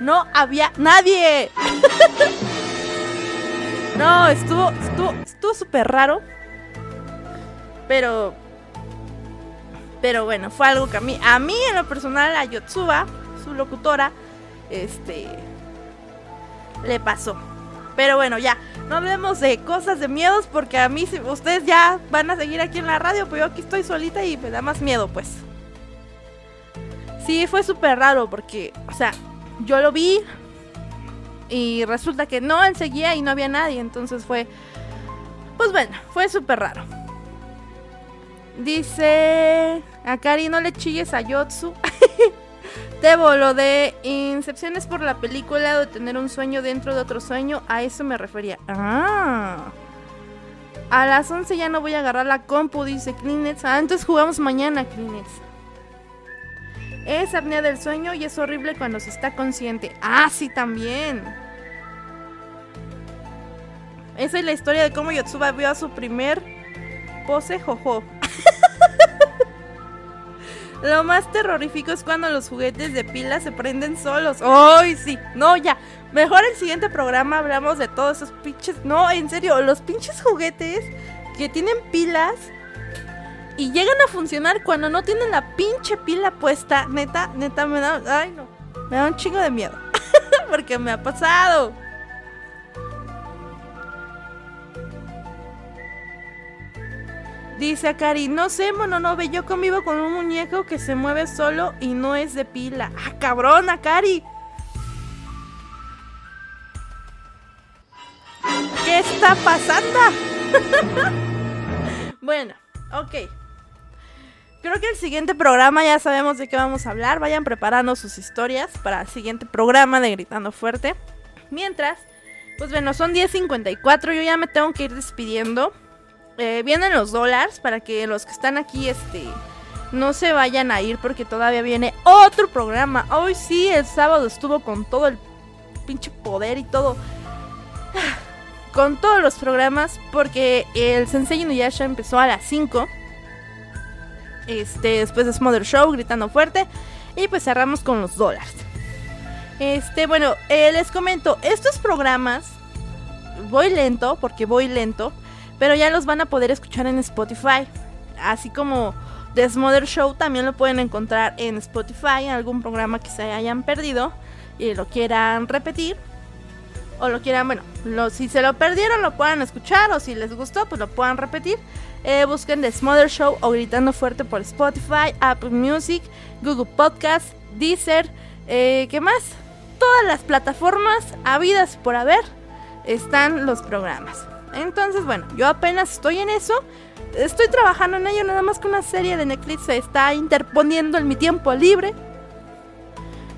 No había nadie. (laughs) no, estuvo, estuvo, estuvo súper raro. Pero pero bueno, fue algo que a mí, a mí en lo personal, a Yotsuba, su locutora, este, le pasó. Pero bueno, ya, no hablemos de cosas de miedos porque a mí, ustedes ya van a seguir aquí en la radio, pero yo aquí estoy solita y me da más miedo, pues. Sí, fue súper raro porque, o sea, yo lo vi y resulta que no, él seguía y no había nadie, entonces fue, pues bueno, fue súper raro. Dice. A Kari, no le chilles a Yotsu. (laughs) Tebo, lo de Incepciones por la película de tener un sueño dentro de otro sueño, a eso me refería. Ah. A las 11 ya no voy a agarrar la compu, dice Kleenex. Ah, entonces jugamos mañana, Kleenex. Es apnea del sueño y es horrible cuando se está consciente. Ah, sí, también. Esa es la historia de cómo Yotsuba vio a su primer pose jojo. (laughs) Lo más terrorífico es cuando los juguetes de pila se prenden solos. ¡Ay, sí! No, ya. Mejor el siguiente programa hablamos de todos esos pinches. No, en serio, los pinches juguetes que tienen pilas y llegan a funcionar cuando no tienen la pinche pila puesta. Neta, neta, me da. Ay, no. Me da un chingo de miedo. (laughs) Porque me ha pasado. Dice Akari, no sé, Mononobe, yo convivo con un muñeco que se mueve solo y no es de pila. ¡Ah, cabrón, Akari! ¿Qué está pasando? (laughs) bueno, ok. Creo que el siguiente programa ya sabemos de qué vamos a hablar. Vayan preparando sus historias para el siguiente programa de Gritando Fuerte. Mientras, pues bueno, son 10.54. Yo ya me tengo que ir despidiendo. Eh, vienen los dólares para que los que están aquí, este, no se vayan a ir porque todavía viene otro programa. Hoy sí, el sábado estuvo con todo el pinche poder y todo. (sighs) Con todos los programas porque el Sensei Inuyasha empezó a las 5. Este, después de Smother Show, gritando fuerte. Y pues cerramos con los dólares. Este, bueno, eh, les comento, estos programas voy lento porque voy lento pero ya los van a poder escuchar en Spotify. Así como The Smother Show también lo pueden encontrar en Spotify, en algún programa que se hayan perdido y lo quieran repetir. O lo quieran, bueno, si se lo perdieron lo puedan escuchar o si les gustó pues lo puedan repetir. Eh, busquen The Smother Show o Gritando Fuerte por Spotify, Apple Music, Google Podcast, Deezer, eh, ¿qué más? Todas las plataformas habidas por haber están los programas. Entonces, bueno, yo apenas estoy en eso. Estoy trabajando en ello, nada más que una serie de Netflix se está interponiendo en mi tiempo libre.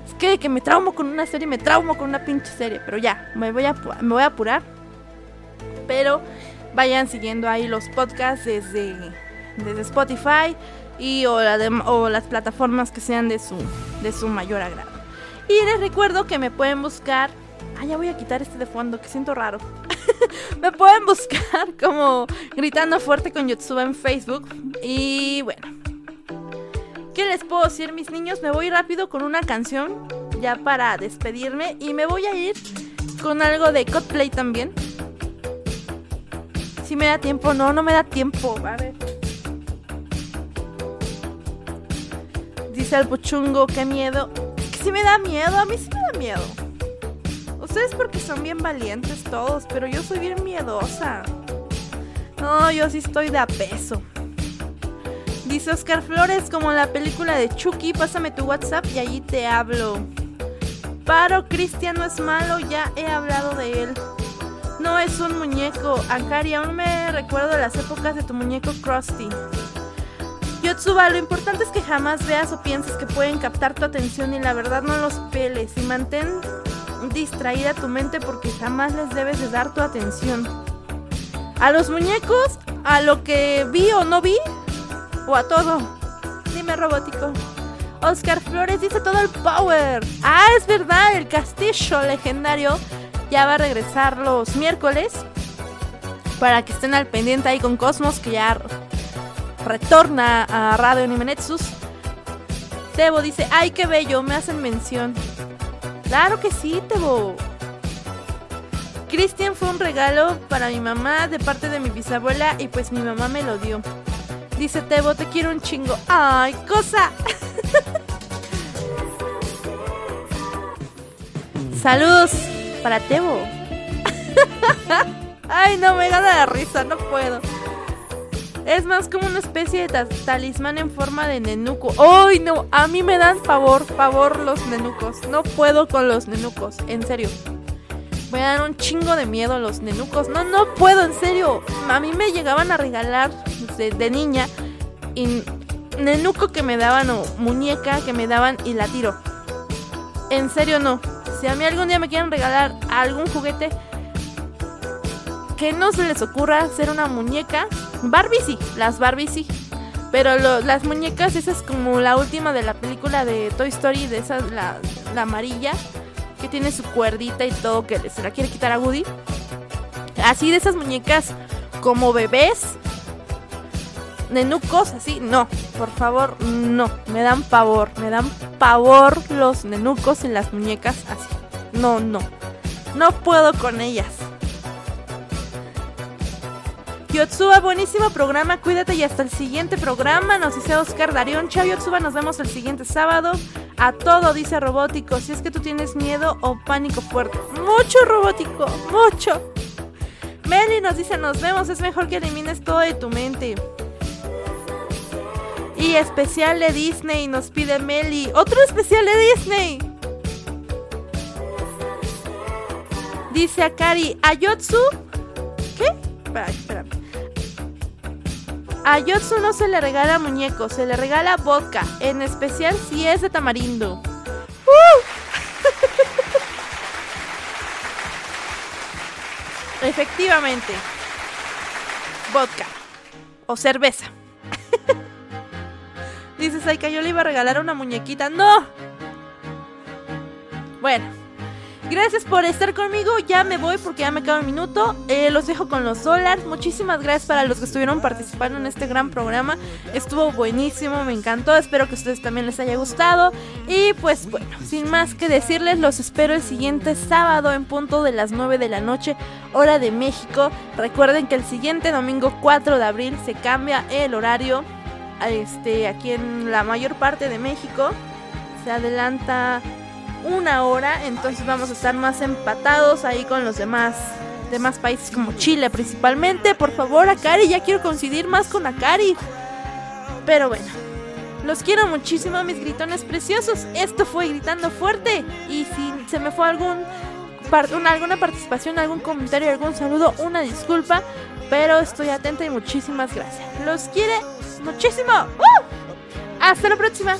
Es que, me traumo con una serie, me traumo con una pinche serie. Pero ya, me voy a, me voy a apurar. Pero vayan siguiendo ahí los podcasts desde, desde Spotify y o, o las plataformas que sean de su, de su mayor agrado. Y les recuerdo que me pueden buscar Ah, ya voy a quitar este de fondo, que siento raro. (laughs) me pueden buscar como gritando fuerte con Yotsuba en Facebook. Y bueno. ¿Qué les puedo decir, mis niños? Me voy rápido con una canción ya para despedirme. Y me voy a ir con algo de Codplay también. Si me da tiempo, no, no me da tiempo. A ver. Dice el puchungo, qué miedo. Si me da miedo, a mí sí me da miedo. Ustedes porque son bien valientes todos, pero yo soy bien miedosa. No, yo sí estoy de a peso. Dice Oscar Flores, como la película de Chucky, pásame tu WhatsApp y allí te hablo. Paro, Cristian no es malo, ya he hablado de él. No es un muñeco. Akari, aún me recuerdo las épocas de tu muñeco Krusty. Yotsuba, lo importante es que jamás veas o pienses que pueden captar tu atención y la verdad no los peles y mantén distraída tu mente porque jamás les debes de dar tu atención. A los muñecos, a lo que vi o no vi, o a todo. Dime robótico. Oscar Flores dice todo el power. Ah, es verdad, el castillo legendario ya va a regresar los miércoles. Para que estén al pendiente ahí con Cosmos, que ya retorna a Radio Nimenetsus. Tebo dice, ay, qué bello, me hacen mención. Claro que sí, Tebo. Cristian fue un regalo para mi mamá de parte de mi bisabuela y pues mi mamá me lo dio. Dice Tebo, te quiero un chingo. ¡Ay, cosa! (laughs) Saludos para Tebo. (laughs) Ay, no me gana la risa, no puedo. Es más como una especie de talismán en forma de nenuco. ¡Ay, no! A mí me dan favor, favor los nenucos. No puedo con los nenucos, en serio. Me dan un chingo de miedo los nenucos. No, no puedo, en serio. A mí me llegaban a regalar de, niña y nenuco que me daban o muñeca que me daban y la tiro. En serio no. Si a mí algún día me quieren regalar algún juguete, que no se les ocurra hacer una muñeca. Barbie sí, las Barbie sí. Pero las muñecas, esa es como la última de la película de Toy Story, de esa, la, la amarilla, que tiene su cuerdita y todo, que se la quiere quitar a Woody. Así de esas muñecas como bebés, nenucos, así, no, por favor, no, me dan pavor, me dan pavor los nenucos en las muñecas así. No, no, no puedo con ellas. Yotsuba, buenísimo programa, cuídate y hasta el siguiente programa, nos dice Oscar Darion. Chao Yotsuba, nos vemos el siguiente sábado. A todo, dice Robótico, si es que tú tienes miedo o pánico fuerte. Mucho Robótico, mucho. Meli nos dice, nos vemos, es mejor que elimines todo de tu mente. Y especial de Disney, nos pide Meli. Otro especial de Disney. Dice Akari, Ayotsu. ¿Qué? Espera, A Ayotsu no se le regala muñecos, se le regala vodka. En especial si es de tamarindo. ¡Uh! Efectivamente. Vodka. O cerveza. (laughs) Dices, ay, que yo le iba a regalar una muñequita. ¡No! Bueno. Gracias por estar conmigo. Ya me voy porque ya me queda un minuto. Eh, los dejo con los dólares. Muchísimas gracias para los que estuvieron participando en este gran programa. Estuvo buenísimo, me encantó. Espero que a ustedes también les haya gustado. Y pues bueno, sin más que decirles, los espero el siguiente sábado en punto de las 9 de la noche, hora de México. Recuerden que el siguiente domingo 4 de abril se cambia el horario este, aquí en la mayor parte de México. Se adelanta una hora, entonces vamos a estar más empatados ahí con los demás demás países como Chile principalmente. Por favor, Akari, ya quiero coincidir más con Akari. Pero bueno, los quiero muchísimo, mis gritones preciosos. Esto fue Gritando Fuerte. Y si se me fue algún alguna participación, algún comentario, algún saludo, una disculpa. Pero estoy atenta y muchísimas gracias. Los quiere muchísimo. Hasta la próxima.